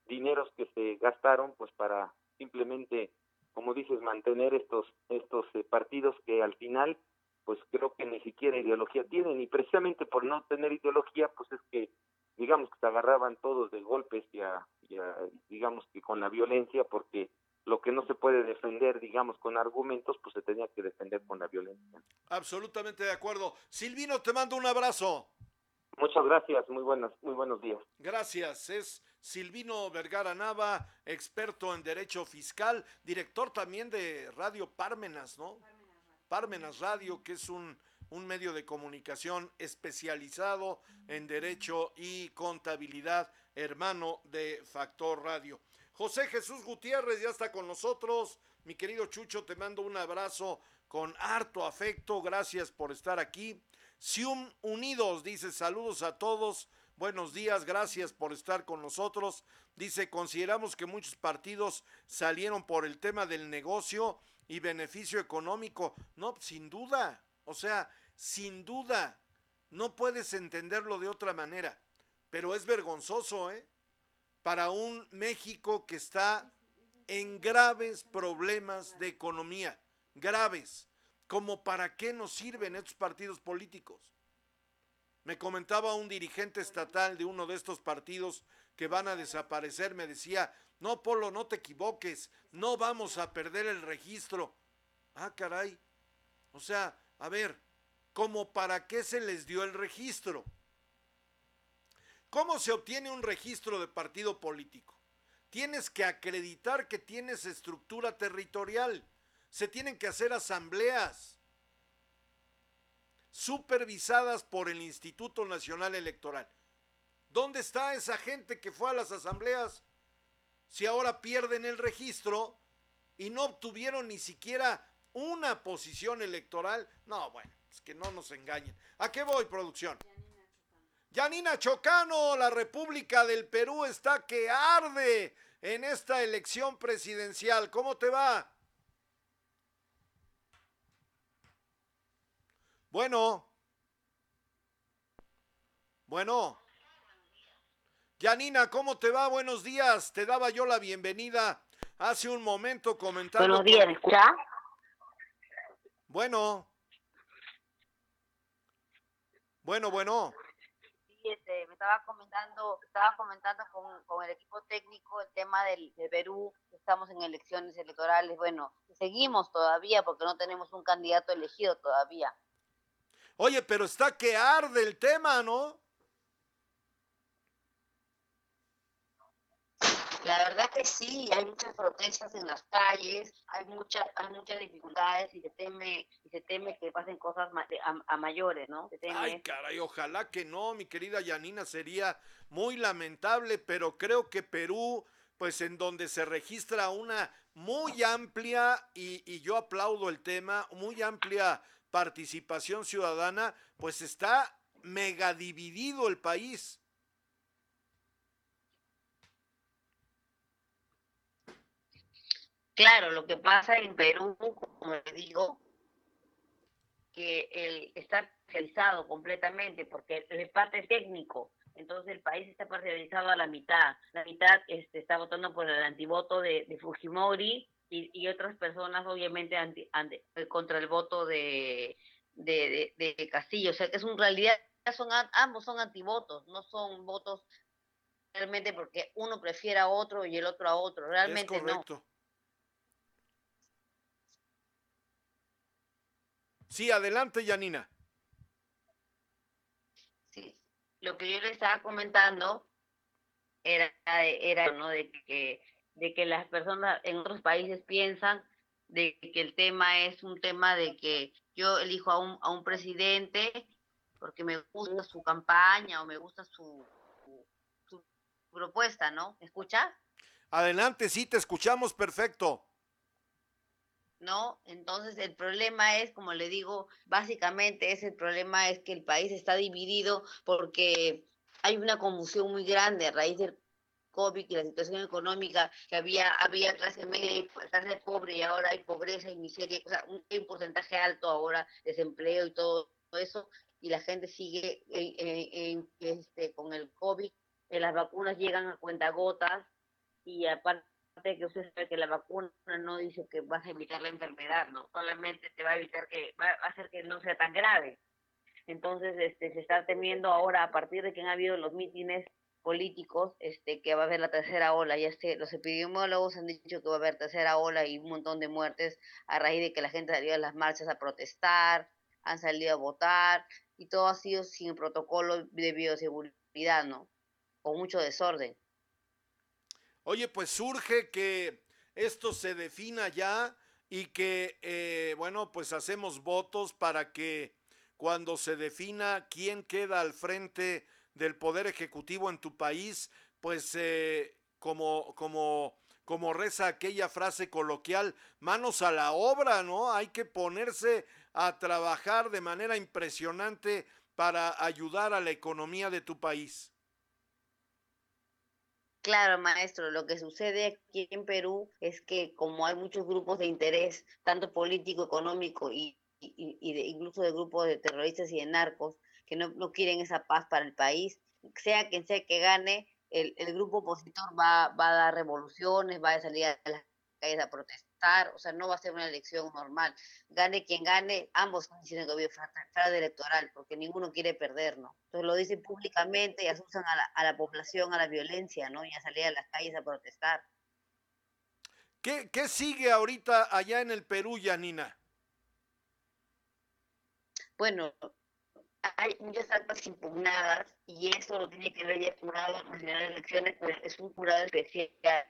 Speaker 14: dineros que se gastaron pues para simplemente como dices mantener estos estos eh, partidos que al final pues creo que ni siquiera ideología tienen y precisamente por no tener ideología pues es que digamos que se agarraban todos de golpes y, y digamos que con la violencia porque lo que no se puede defender, digamos, con argumentos, pues se tenía que defender con la violencia.
Speaker 2: Absolutamente de acuerdo. Silvino, te mando un abrazo.
Speaker 14: Muchas gracias, muy buenas, muy buenos días.
Speaker 2: Gracias, es Silvino Vergara Nava, experto en derecho fiscal, director también de Radio Parmenas, ¿no? Parmenas Radio, que es un, un medio de comunicación especializado en derecho y contabilidad, hermano de Factor Radio. José Jesús Gutiérrez ya está con nosotros. Mi querido Chucho, te mando un abrazo con harto afecto. Gracias por estar aquí. Sium Unidos dice saludos a todos. Buenos días, gracias por estar con nosotros. Dice, consideramos que muchos partidos salieron por el tema del negocio y beneficio económico. No, sin duda. O sea, sin duda. No puedes entenderlo de otra manera. Pero es vergonzoso, ¿eh? para un México que está en graves problemas de economía, graves, como para qué nos sirven estos partidos políticos. Me comentaba un dirigente estatal de uno de estos partidos que van a desaparecer, me decía, no, Polo, no te equivoques, no vamos a perder el registro. Ah, caray. O sea, a ver, ¿cómo para qué se les dio el registro? ¿Cómo se obtiene un registro de partido político? Tienes que acreditar que tienes estructura territorial. Se tienen que hacer asambleas supervisadas por el Instituto Nacional Electoral. ¿Dónde está esa gente que fue a las asambleas? Si ahora pierden el registro y no obtuvieron ni siquiera una posición electoral. No, bueno, es que no nos engañen. ¿A qué voy, producción? Yanina Chocano, la República del Perú está que arde en esta elección presidencial. ¿Cómo te va? Bueno. Bueno. Yanina, ¿cómo te va? Buenos días. Te daba yo la bienvenida hace un momento comentando.
Speaker 15: Buenos días, ¿escucha?
Speaker 2: Bueno. Bueno, bueno.
Speaker 15: Me estaba comentando, estaba comentando con, el equipo técnico el tema del, de Perú, estamos en elecciones electorales, bueno, seguimos todavía porque no tenemos un candidato elegido todavía.
Speaker 2: Oye, pero está que arde el tema, ¿no?
Speaker 15: La verdad que sí, hay muchas protestas en las calles, hay muchas, hay muchas dificultades y se teme, y se teme que pasen cosas a, mayores, ¿no?
Speaker 2: Ay, caray, ojalá que no, mi querida Yanina, sería muy lamentable, pero creo que Perú, pues en donde se registra una muy amplia, y, y yo aplaudo el tema, muy amplia participación ciudadana, pues está mega dividido el país.
Speaker 15: Claro, lo que pasa en Perú, como le digo, que el, está especializado completamente porque el parte técnico, entonces el país está parcializado a la mitad. La mitad este, está votando por el antivoto de, de Fujimori y, y, otras personas obviamente anti, contra el voto de, de, de, Castillo. O sea que es en realidad son ambos son antivotos, no son votos realmente porque uno prefiere a otro y el otro a otro. Realmente no.
Speaker 2: Sí, adelante, Yanina.
Speaker 15: Sí, lo que yo le estaba comentando era, era ¿no? de que de que las personas en otros países piensan de que el tema es un tema de que yo elijo a un, a un presidente porque me gusta su campaña o me gusta su, su, propuesta, ¿no? ¿Me escuchas?
Speaker 2: Adelante, sí, te escuchamos perfecto.
Speaker 15: ¿No? Entonces el problema es, como le digo, básicamente ese problema es que el país está dividido porque hay una confusión muy grande a raíz del COVID y la situación económica, que había, había clase media y clase pobre y ahora hay pobreza y miseria, o sea, un, porcentaje alto ahora, desempleo y todo, eso, y la gente sigue en, este, con el COVID, eh, las vacunas llegan a cuentagotas y aparte que usted sabe que la vacuna no dice que vas a evitar la enfermedad, no, solamente te va a evitar que, va a hacer que no sea tan grave. Entonces, este, se está temiendo ahora, a partir de que han habido los mítines políticos, este, que va a haber la tercera ola. Ya este, los epidemiólogos han dicho que va a haber tercera ola y un montón de muertes a raíz de que la gente salió a las marchas a protestar, han salido a votar, y todo ha sido sin protocolo de bioseguridad, ¿no? Con mucho desorden.
Speaker 2: Oye, pues surge que esto se defina ya y que, eh, bueno, pues hacemos votos para que cuando se defina quién queda al frente del Poder Ejecutivo en tu país, pues eh, como, como, como reza aquella frase coloquial, manos a la obra, ¿no? Hay que ponerse a trabajar de manera impresionante para ayudar a la economía de tu país.
Speaker 15: Claro, maestro, lo que sucede aquí en Perú es que como hay muchos grupos de interés, tanto político, económico y, incluso de grupos de terroristas y de narcos, que no, no, quieren esa paz para el país, sea quien sea que gane, el, el grupo opositor va, va, a dar revoluciones, va a salir a las calles a protestar o sea, no va a ser una elección normal. Gane quien gane, ambos están diciendo que había fraude electoral, porque ninguno quiere perder, ¿no? Entonces lo dicen públicamente y asusan a la, a la población a la violencia, ¿no? Y a salir a las calles a protestar.
Speaker 2: ¿Qué, ¿Qué sigue ahorita allá en el Perú, Yanina?
Speaker 15: Bueno, hay muchas actas impugnadas y eso lo tiene que ver ya el jurado nacional de elecciones, pues es un jurado especial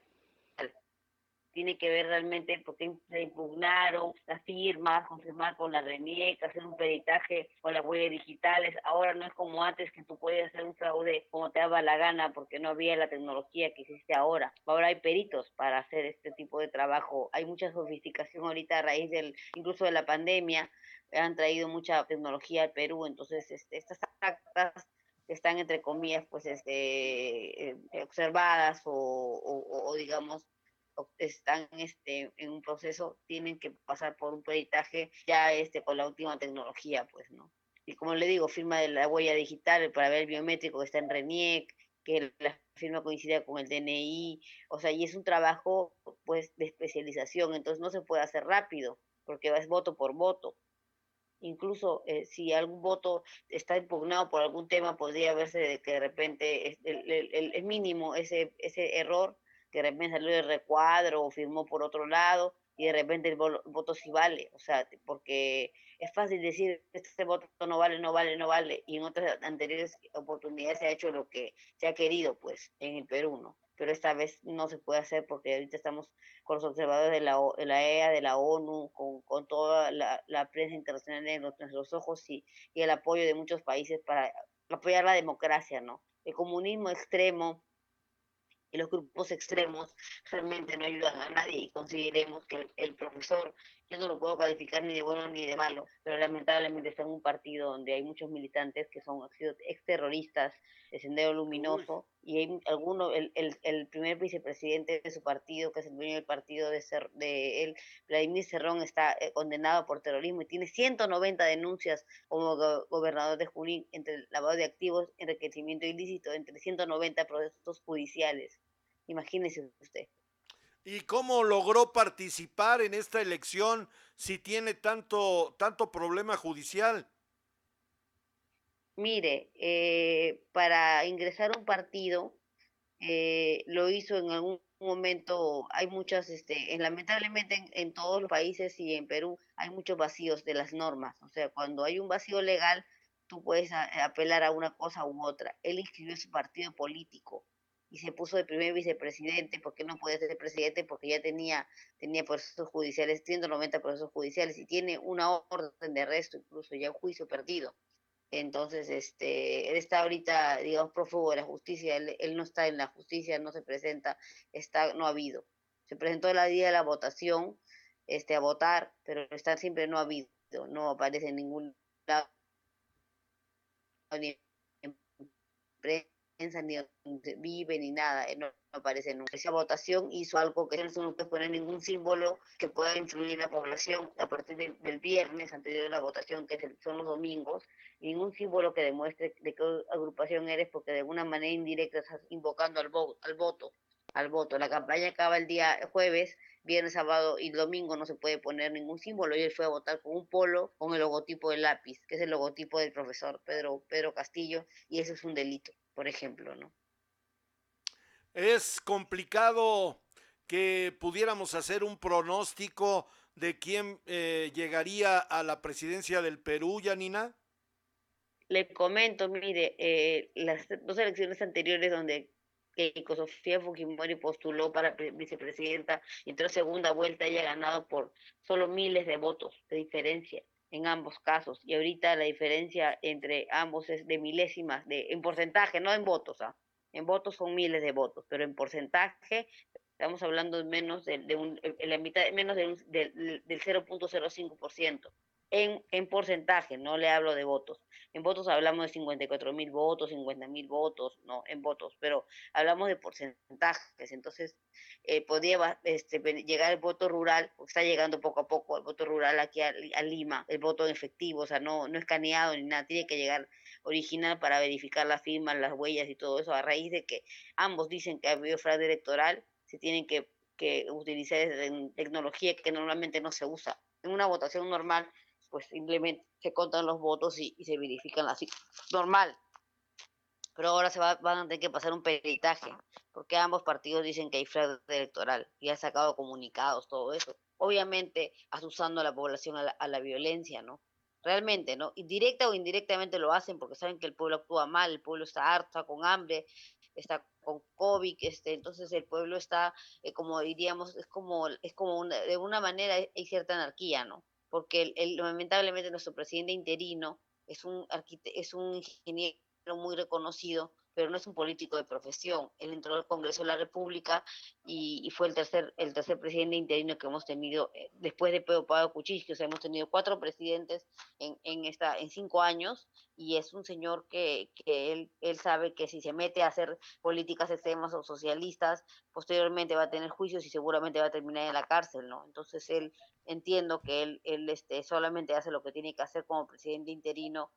Speaker 15: tiene que ver realmente porque se impugnaron las firmas, confirmar con la RENIEC, hacer un peritaje con las huellas digitales. Ahora no es como antes que tú puedes hacer un fraude como te daba la gana porque no había la tecnología que existe ahora. Ahora hay peritos para hacer este tipo de trabajo. Hay mucha sofisticación ahorita a raíz del incluso de la pandemia. Han traído mucha tecnología al Perú, entonces este, estas actas están entre comillas pues este eh, observadas o digamos están este, en un proceso, tienen que pasar por un peritaje ya este, con la última tecnología, pues, ¿no? Y como le digo, firma de la huella digital para ver el biométrico que está en RENIEC, que la firma coincida con el DNI, o sea, y es un trabajo, pues, de especialización, entonces no se puede hacer rápido, porque es voto por voto. Incluso eh, si algún voto está impugnado por algún tema, podría verse de que de repente es, el, el, el mínimo ese, ese error que de repente salió de recuadro o firmó por otro lado y de repente el voto sí vale, o sea, porque es fácil decir, este voto no vale, no vale, no vale, y en otras anteriores oportunidades se ha hecho lo que se ha querido, pues, en el Perú, ¿no? Pero esta vez no se puede hacer porque ahorita estamos con los observadores de la, de la EA, de la ONU, con, con toda la, la, prensa internacional en nuestros ojos y, y el apoyo de muchos países para apoyar la democracia, ¿no? El comunismo extremo, los grupos extremos realmente no ayudan a nadie y consideremos que el, profesor yo no lo puedo calificar ni de bueno ni de malo, pero lamentablemente está en un partido donde hay muchos militantes que son exterroristas de Sendero Luminoso y hay alguno, el, el, el, primer vicepresidente de su partido, que es el dueño del partido de, Cer, de él, Vladimir Cerrón, está eh, condenado por terrorismo y tiene 190 denuncias como gobernador de Junín entre lavado de activos, enriquecimiento ilícito, entre 190 procesos judiciales. Imagínese usted.
Speaker 2: ¿Y cómo logró participar en esta elección si tiene tanto, tanto problema judicial?
Speaker 15: Mire, eh, para ingresar a un partido, eh, lo hizo en algún momento, hay muchas, este, lamentablemente en, en, todos los países y en Perú hay muchos vacíos de las normas. O sea, cuando hay un vacío legal, tú puedes apelar a una cosa u otra. Él inscribió su partido político y se puso de primer vicepresidente, porque no podía ser presidente, porque ya tenía, tenía procesos judiciales, 190 procesos judiciales y tiene una orden de arresto, incluso ya un juicio perdido. Entonces, este, él está ahorita, digamos, prófugo de la justicia, él, él, no está en la justicia, no se presenta, está, no ha habido. Se presentó el día de la votación, este, a votar, pero está siempre no ha habido, no aparece en ningún lado, ni en prensa, ni donde vive, ni nada, no, aparece nunca. Esa votación hizo algo que no puede poner ningún símbolo que pueda influir en la población a partir del, viernes anterior a la votación, que son los domingos, ningún símbolo que demuestre de qué agrupación eres, porque de alguna manera indirecta estás invocando al, voto, al voto. Al voto. La campaña acaba el día jueves, viernes, sábado y domingo no se puede poner ningún símbolo. Y él fue a votar con un polo con el logotipo del lápiz, que es el logotipo del profesor Pedro, Pedro Castillo, y eso es un delito, por ejemplo, ¿no?
Speaker 2: Es complicado que pudiéramos hacer un pronóstico de quién eh, llegaría a la presidencia del Perú, Yanina.
Speaker 15: Le comento, mire, eh, las dos elecciones anteriores donde Keiko Sofía Fujimori postuló para vicepresidenta y entró segunda vuelta, ella ha ganado por solo miles de votos de diferencia en ambos casos. Y ahorita la diferencia entre ambos es de milésimas, de, en porcentaje, no en votos. ¿ah? En votos son miles de votos, pero en porcentaje estamos hablando de menos de, de un, en la mitad, menos del, del, del 0.05% en, en porcentaje, no le hablo de votos. En votos hablamos de 54 mil votos, 50 mil votos, no, en votos, pero hablamos de porcentajes. Entonces, eh, podría este, llegar el voto rural, porque está llegando poco a poco el voto rural aquí a, a, Lima, el voto en efectivo, o sea, no, no escaneado ni nada, tiene que llegar original para verificar las firmas, las huellas y todo eso, a raíz de que ambos dicen que ha habido fraude electoral, se tienen que, que utilizar tecnología que normalmente no se usa. En una votación normal pues simplemente se contan los votos y, se verifican así, normal. Pero ahora se va, van a tener que pasar un peritaje, porque ambos partidos dicen que hay fraude electoral y han sacado comunicados, todo eso. Obviamente asusando a la población a la, a la violencia, ¿no? Realmente, ¿no? Directa o indirectamente lo hacen porque saben que el pueblo actúa mal, el pueblo está harto, está con hambre, está con COVID, este, entonces el pueblo está, eh, como diríamos, es como, es como una, de una manera hay cierta anarquía, ¿no? Porque el, lamentablemente nuestro presidente interino es un, es un ingeniero muy reconocido, pero no es un político de profesión. Él entró al Congreso de la República y, fue el tercer, el tercer presidente interino que hemos tenido eh, después de Pedro Pablo Kuczynski. O sea, hemos tenido cuatro presidentes en, en, esta, en cinco años y es un señor que, que él, él sabe que si se mete a hacer políticas extremas o socialistas, posteriormente va a tener juicios y seguramente va a terminar en la cárcel, ¿no? Entonces él entiendo que él, él este, solamente hace lo que tiene que hacer como presidente interino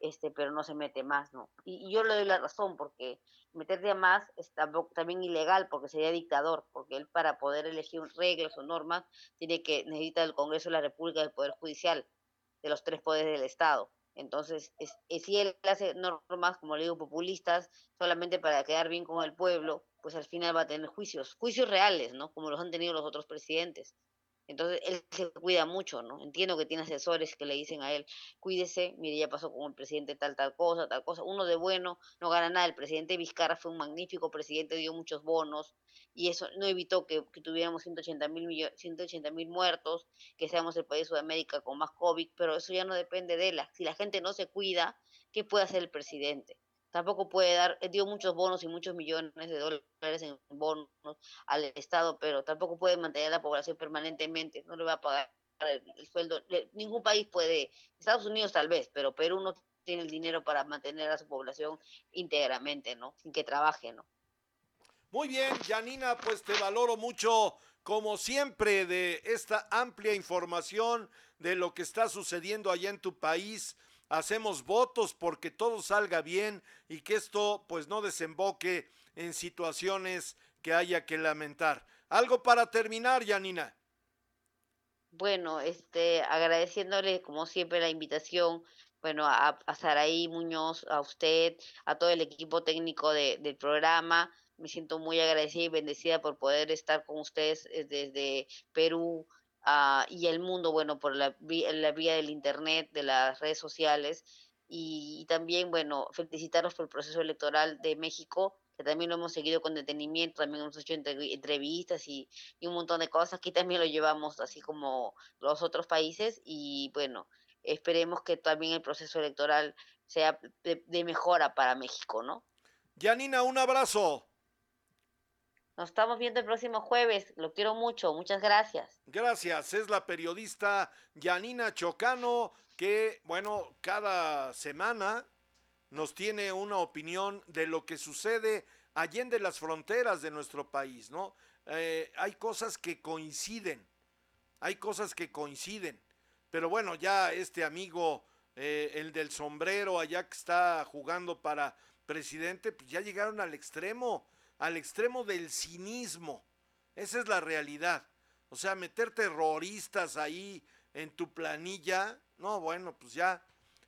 Speaker 15: este, pero no se mete más, ¿no? Y, yo le doy la razón, porque meterse a más es también ilegal, porque sería dictador, porque él para poder elegir reglas o normas tiene que necesita el Congreso de la República del Poder Judicial, de los tres poderes del Estado. Entonces, es, es, si él hace normas, como le digo, populistas, solamente para quedar bien con el pueblo, pues al final va a tener juicios, juicios reales, ¿no? Como los han tenido los otros presidentes. Entonces él se cuida mucho, ¿no? Entiendo que tiene asesores que le dicen a él, cuídese, mire, ya pasó con el presidente tal, tal cosa, tal cosa. Uno de bueno no gana nada. El presidente Vizcarra fue un magnífico presidente, dio muchos bonos y eso no evitó que, que tuviéramos 180 mil 180 mil muertos, que seamos el país de Sudamérica con más COVID, pero eso ya no depende de él. Si la gente no se cuida, ¿qué puede hacer el presidente? Tampoco puede dar, eh, dio muchos bonos y muchos millones de dólares en bonos al Estado, pero tampoco puede mantener a la población permanentemente, no le va a pagar el, sueldo. Ningún país puede, Estados Unidos tal vez, pero Perú no tiene el dinero para mantener a su población íntegramente, ¿no? Sin que trabaje, ¿no?
Speaker 2: Muy bien, Janina, pues te valoro mucho, como siempre, de esta amplia información de lo que está sucediendo allá en tu país. Hacemos votos porque todo salga bien y que esto pues no desemboque en situaciones que haya que lamentar. Algo para terminar, Janina.
Speaker 15: Bueno, este, agradeciéndole como siempre la invitación, bueno, a, a Saraí Muñoz, a usted, a todo el equipo técnico del programa. Me siento muy agradecida y bendecida por poder estar con ustedes eh, desde Perú ah, y el mundo, bueno, por la, vía del Internet, de las redes sociales. Y, también, bueno, felicitarlos por el proceso electoral de México también lo hemos seguido con detenimiento, también hemos hecho entrevistas y, un montón de cosas. Aquí también lo llevamos así como los otros países y bueno, esperemos que también el proceso electoral sea de, mejora para México, ¿no?
Speaker 2: Yanina, un abrazo.
Speaker 15: Nos estamos viendo el próximo jueves. Lo quiero mucho. Muchas gracias.
Speaker 2: Gracias. Es la periodista Yanina Chocano que, bueno, cada semana nos tiene una opinión de lo que sucede allende las fronteras de nuestro país, ¿no? Eh, hay cosas que coinciden, hay cosas que coinciden, pero bueno, ya este amigo, eh, el del sombrero allá que está jugando para presidente, pues ya llegaron al extremo, al extremo del cinismo, esa es la realidad, o sea, meter terroristas ahí en tu planilla, no, bueno, pues ya,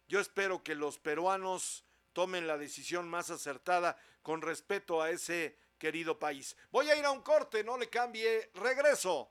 Speaker 2: yo espero que los peruanos tomen la decisión más acertada con respeto a ese querido país. Voy a ir a un corte, no le cambie, regreso.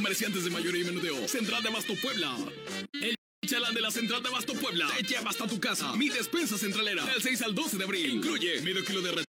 Speaker 13: Comerciantes de mayoría y menudeo. Central de Abasto Puebla. El chalán de la Central de Abasto Puebla te lleva hasta tu casa. Mi despensa centralera. Del 6 al 12 de abril. Incluye medio kilo de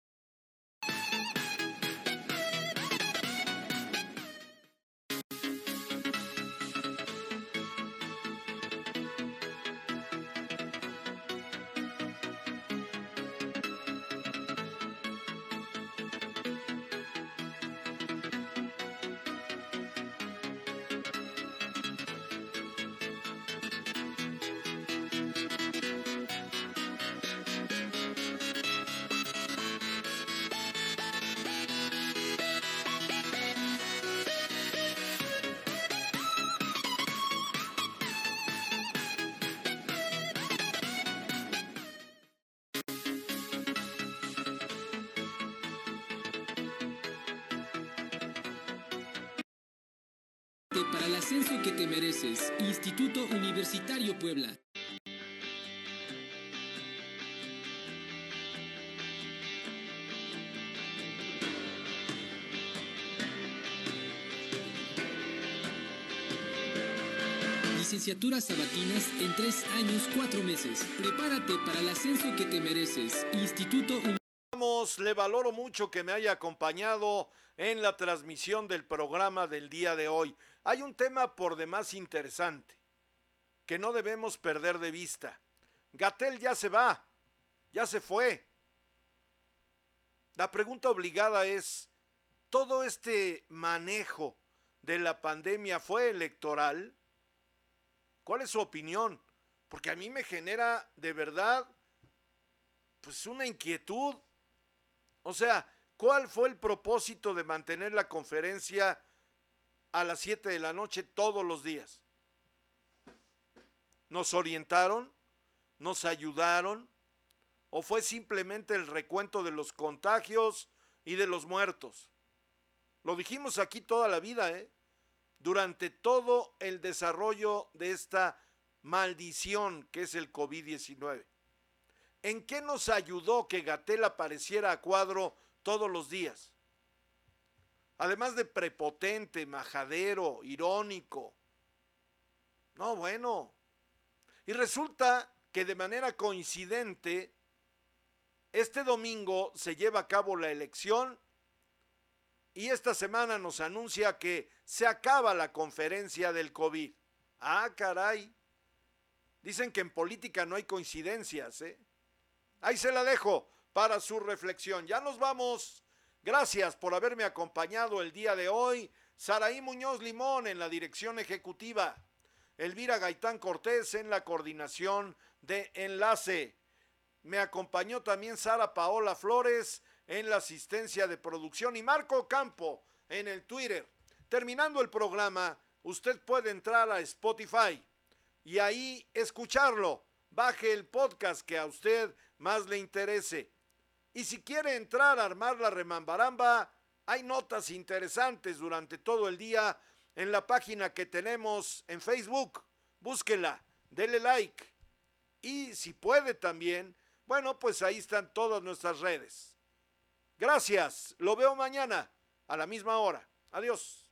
Speaker 16: Licenciaturas sabatinas en tres años, cuatro meses. Prepárate para el ascenso que te mereces. Instituto
Speaker 2: Le valoro mucho que me haya acompañado en la transmisión del programa del día de hoy. Hay un tema por demás interesante que no debemos perder de vista. Gatel ya se va, ya se fue. La pregunta obligada es, ¿todo este manejo de la pandemia fue electoral? ¿Cuál es su opinión? Porque a mí me genera de verdad pues una inquietud. O sea, ¿cuál fue el propósito de mantener la conferencia a las 7 de la noche todos los días? ¿Nos orientaron? ¿Nos ayudaron? ¿O fue simplemente el recuento de los contagios y de los muertos? Lo dijimos aquí toda la vida, ¿eh? Durante todo el desarrollo de esta maldición que es el COVID-19. ¿En qué nos ayudó que Gatel apareciera a cuadro todos los días? Además de prepotente, majadero, irónico. No, bueno. Y resulta que de manera coincidente, este domingo se lleva a cabo la elección y esta semana nos anuncia que se acaba la conferencia del COVID. Ah, caray. Dicen que en política no hay coincidencias, ¿eh? Ahí se la dejo para su reflexión. Ya nos vamos. Gracias por haberme acompañado el día de hoy. Saraí Muñoz Limón en la dirección ejecutiva. Elvira Gaitán Cortés en la coordinación de enlace. Me acompañó también Sara Paola Flores en la asistencia de producción y Marco Campo en el Twitter. Terminando el programa, usted puede entrar a Spotify y ahí escucharlo. Baje el podcast que a usted más le interese. Y si quiere entrar a armar la remambaramba, hay notas interesantes durante todo el día en la página que tenemos en Facebook. Búsquela, dele like. Y si puede también, bueno, pues ahí están todas nuestras redes. Gracias, lo veo mañana a la misma hora. Adiós.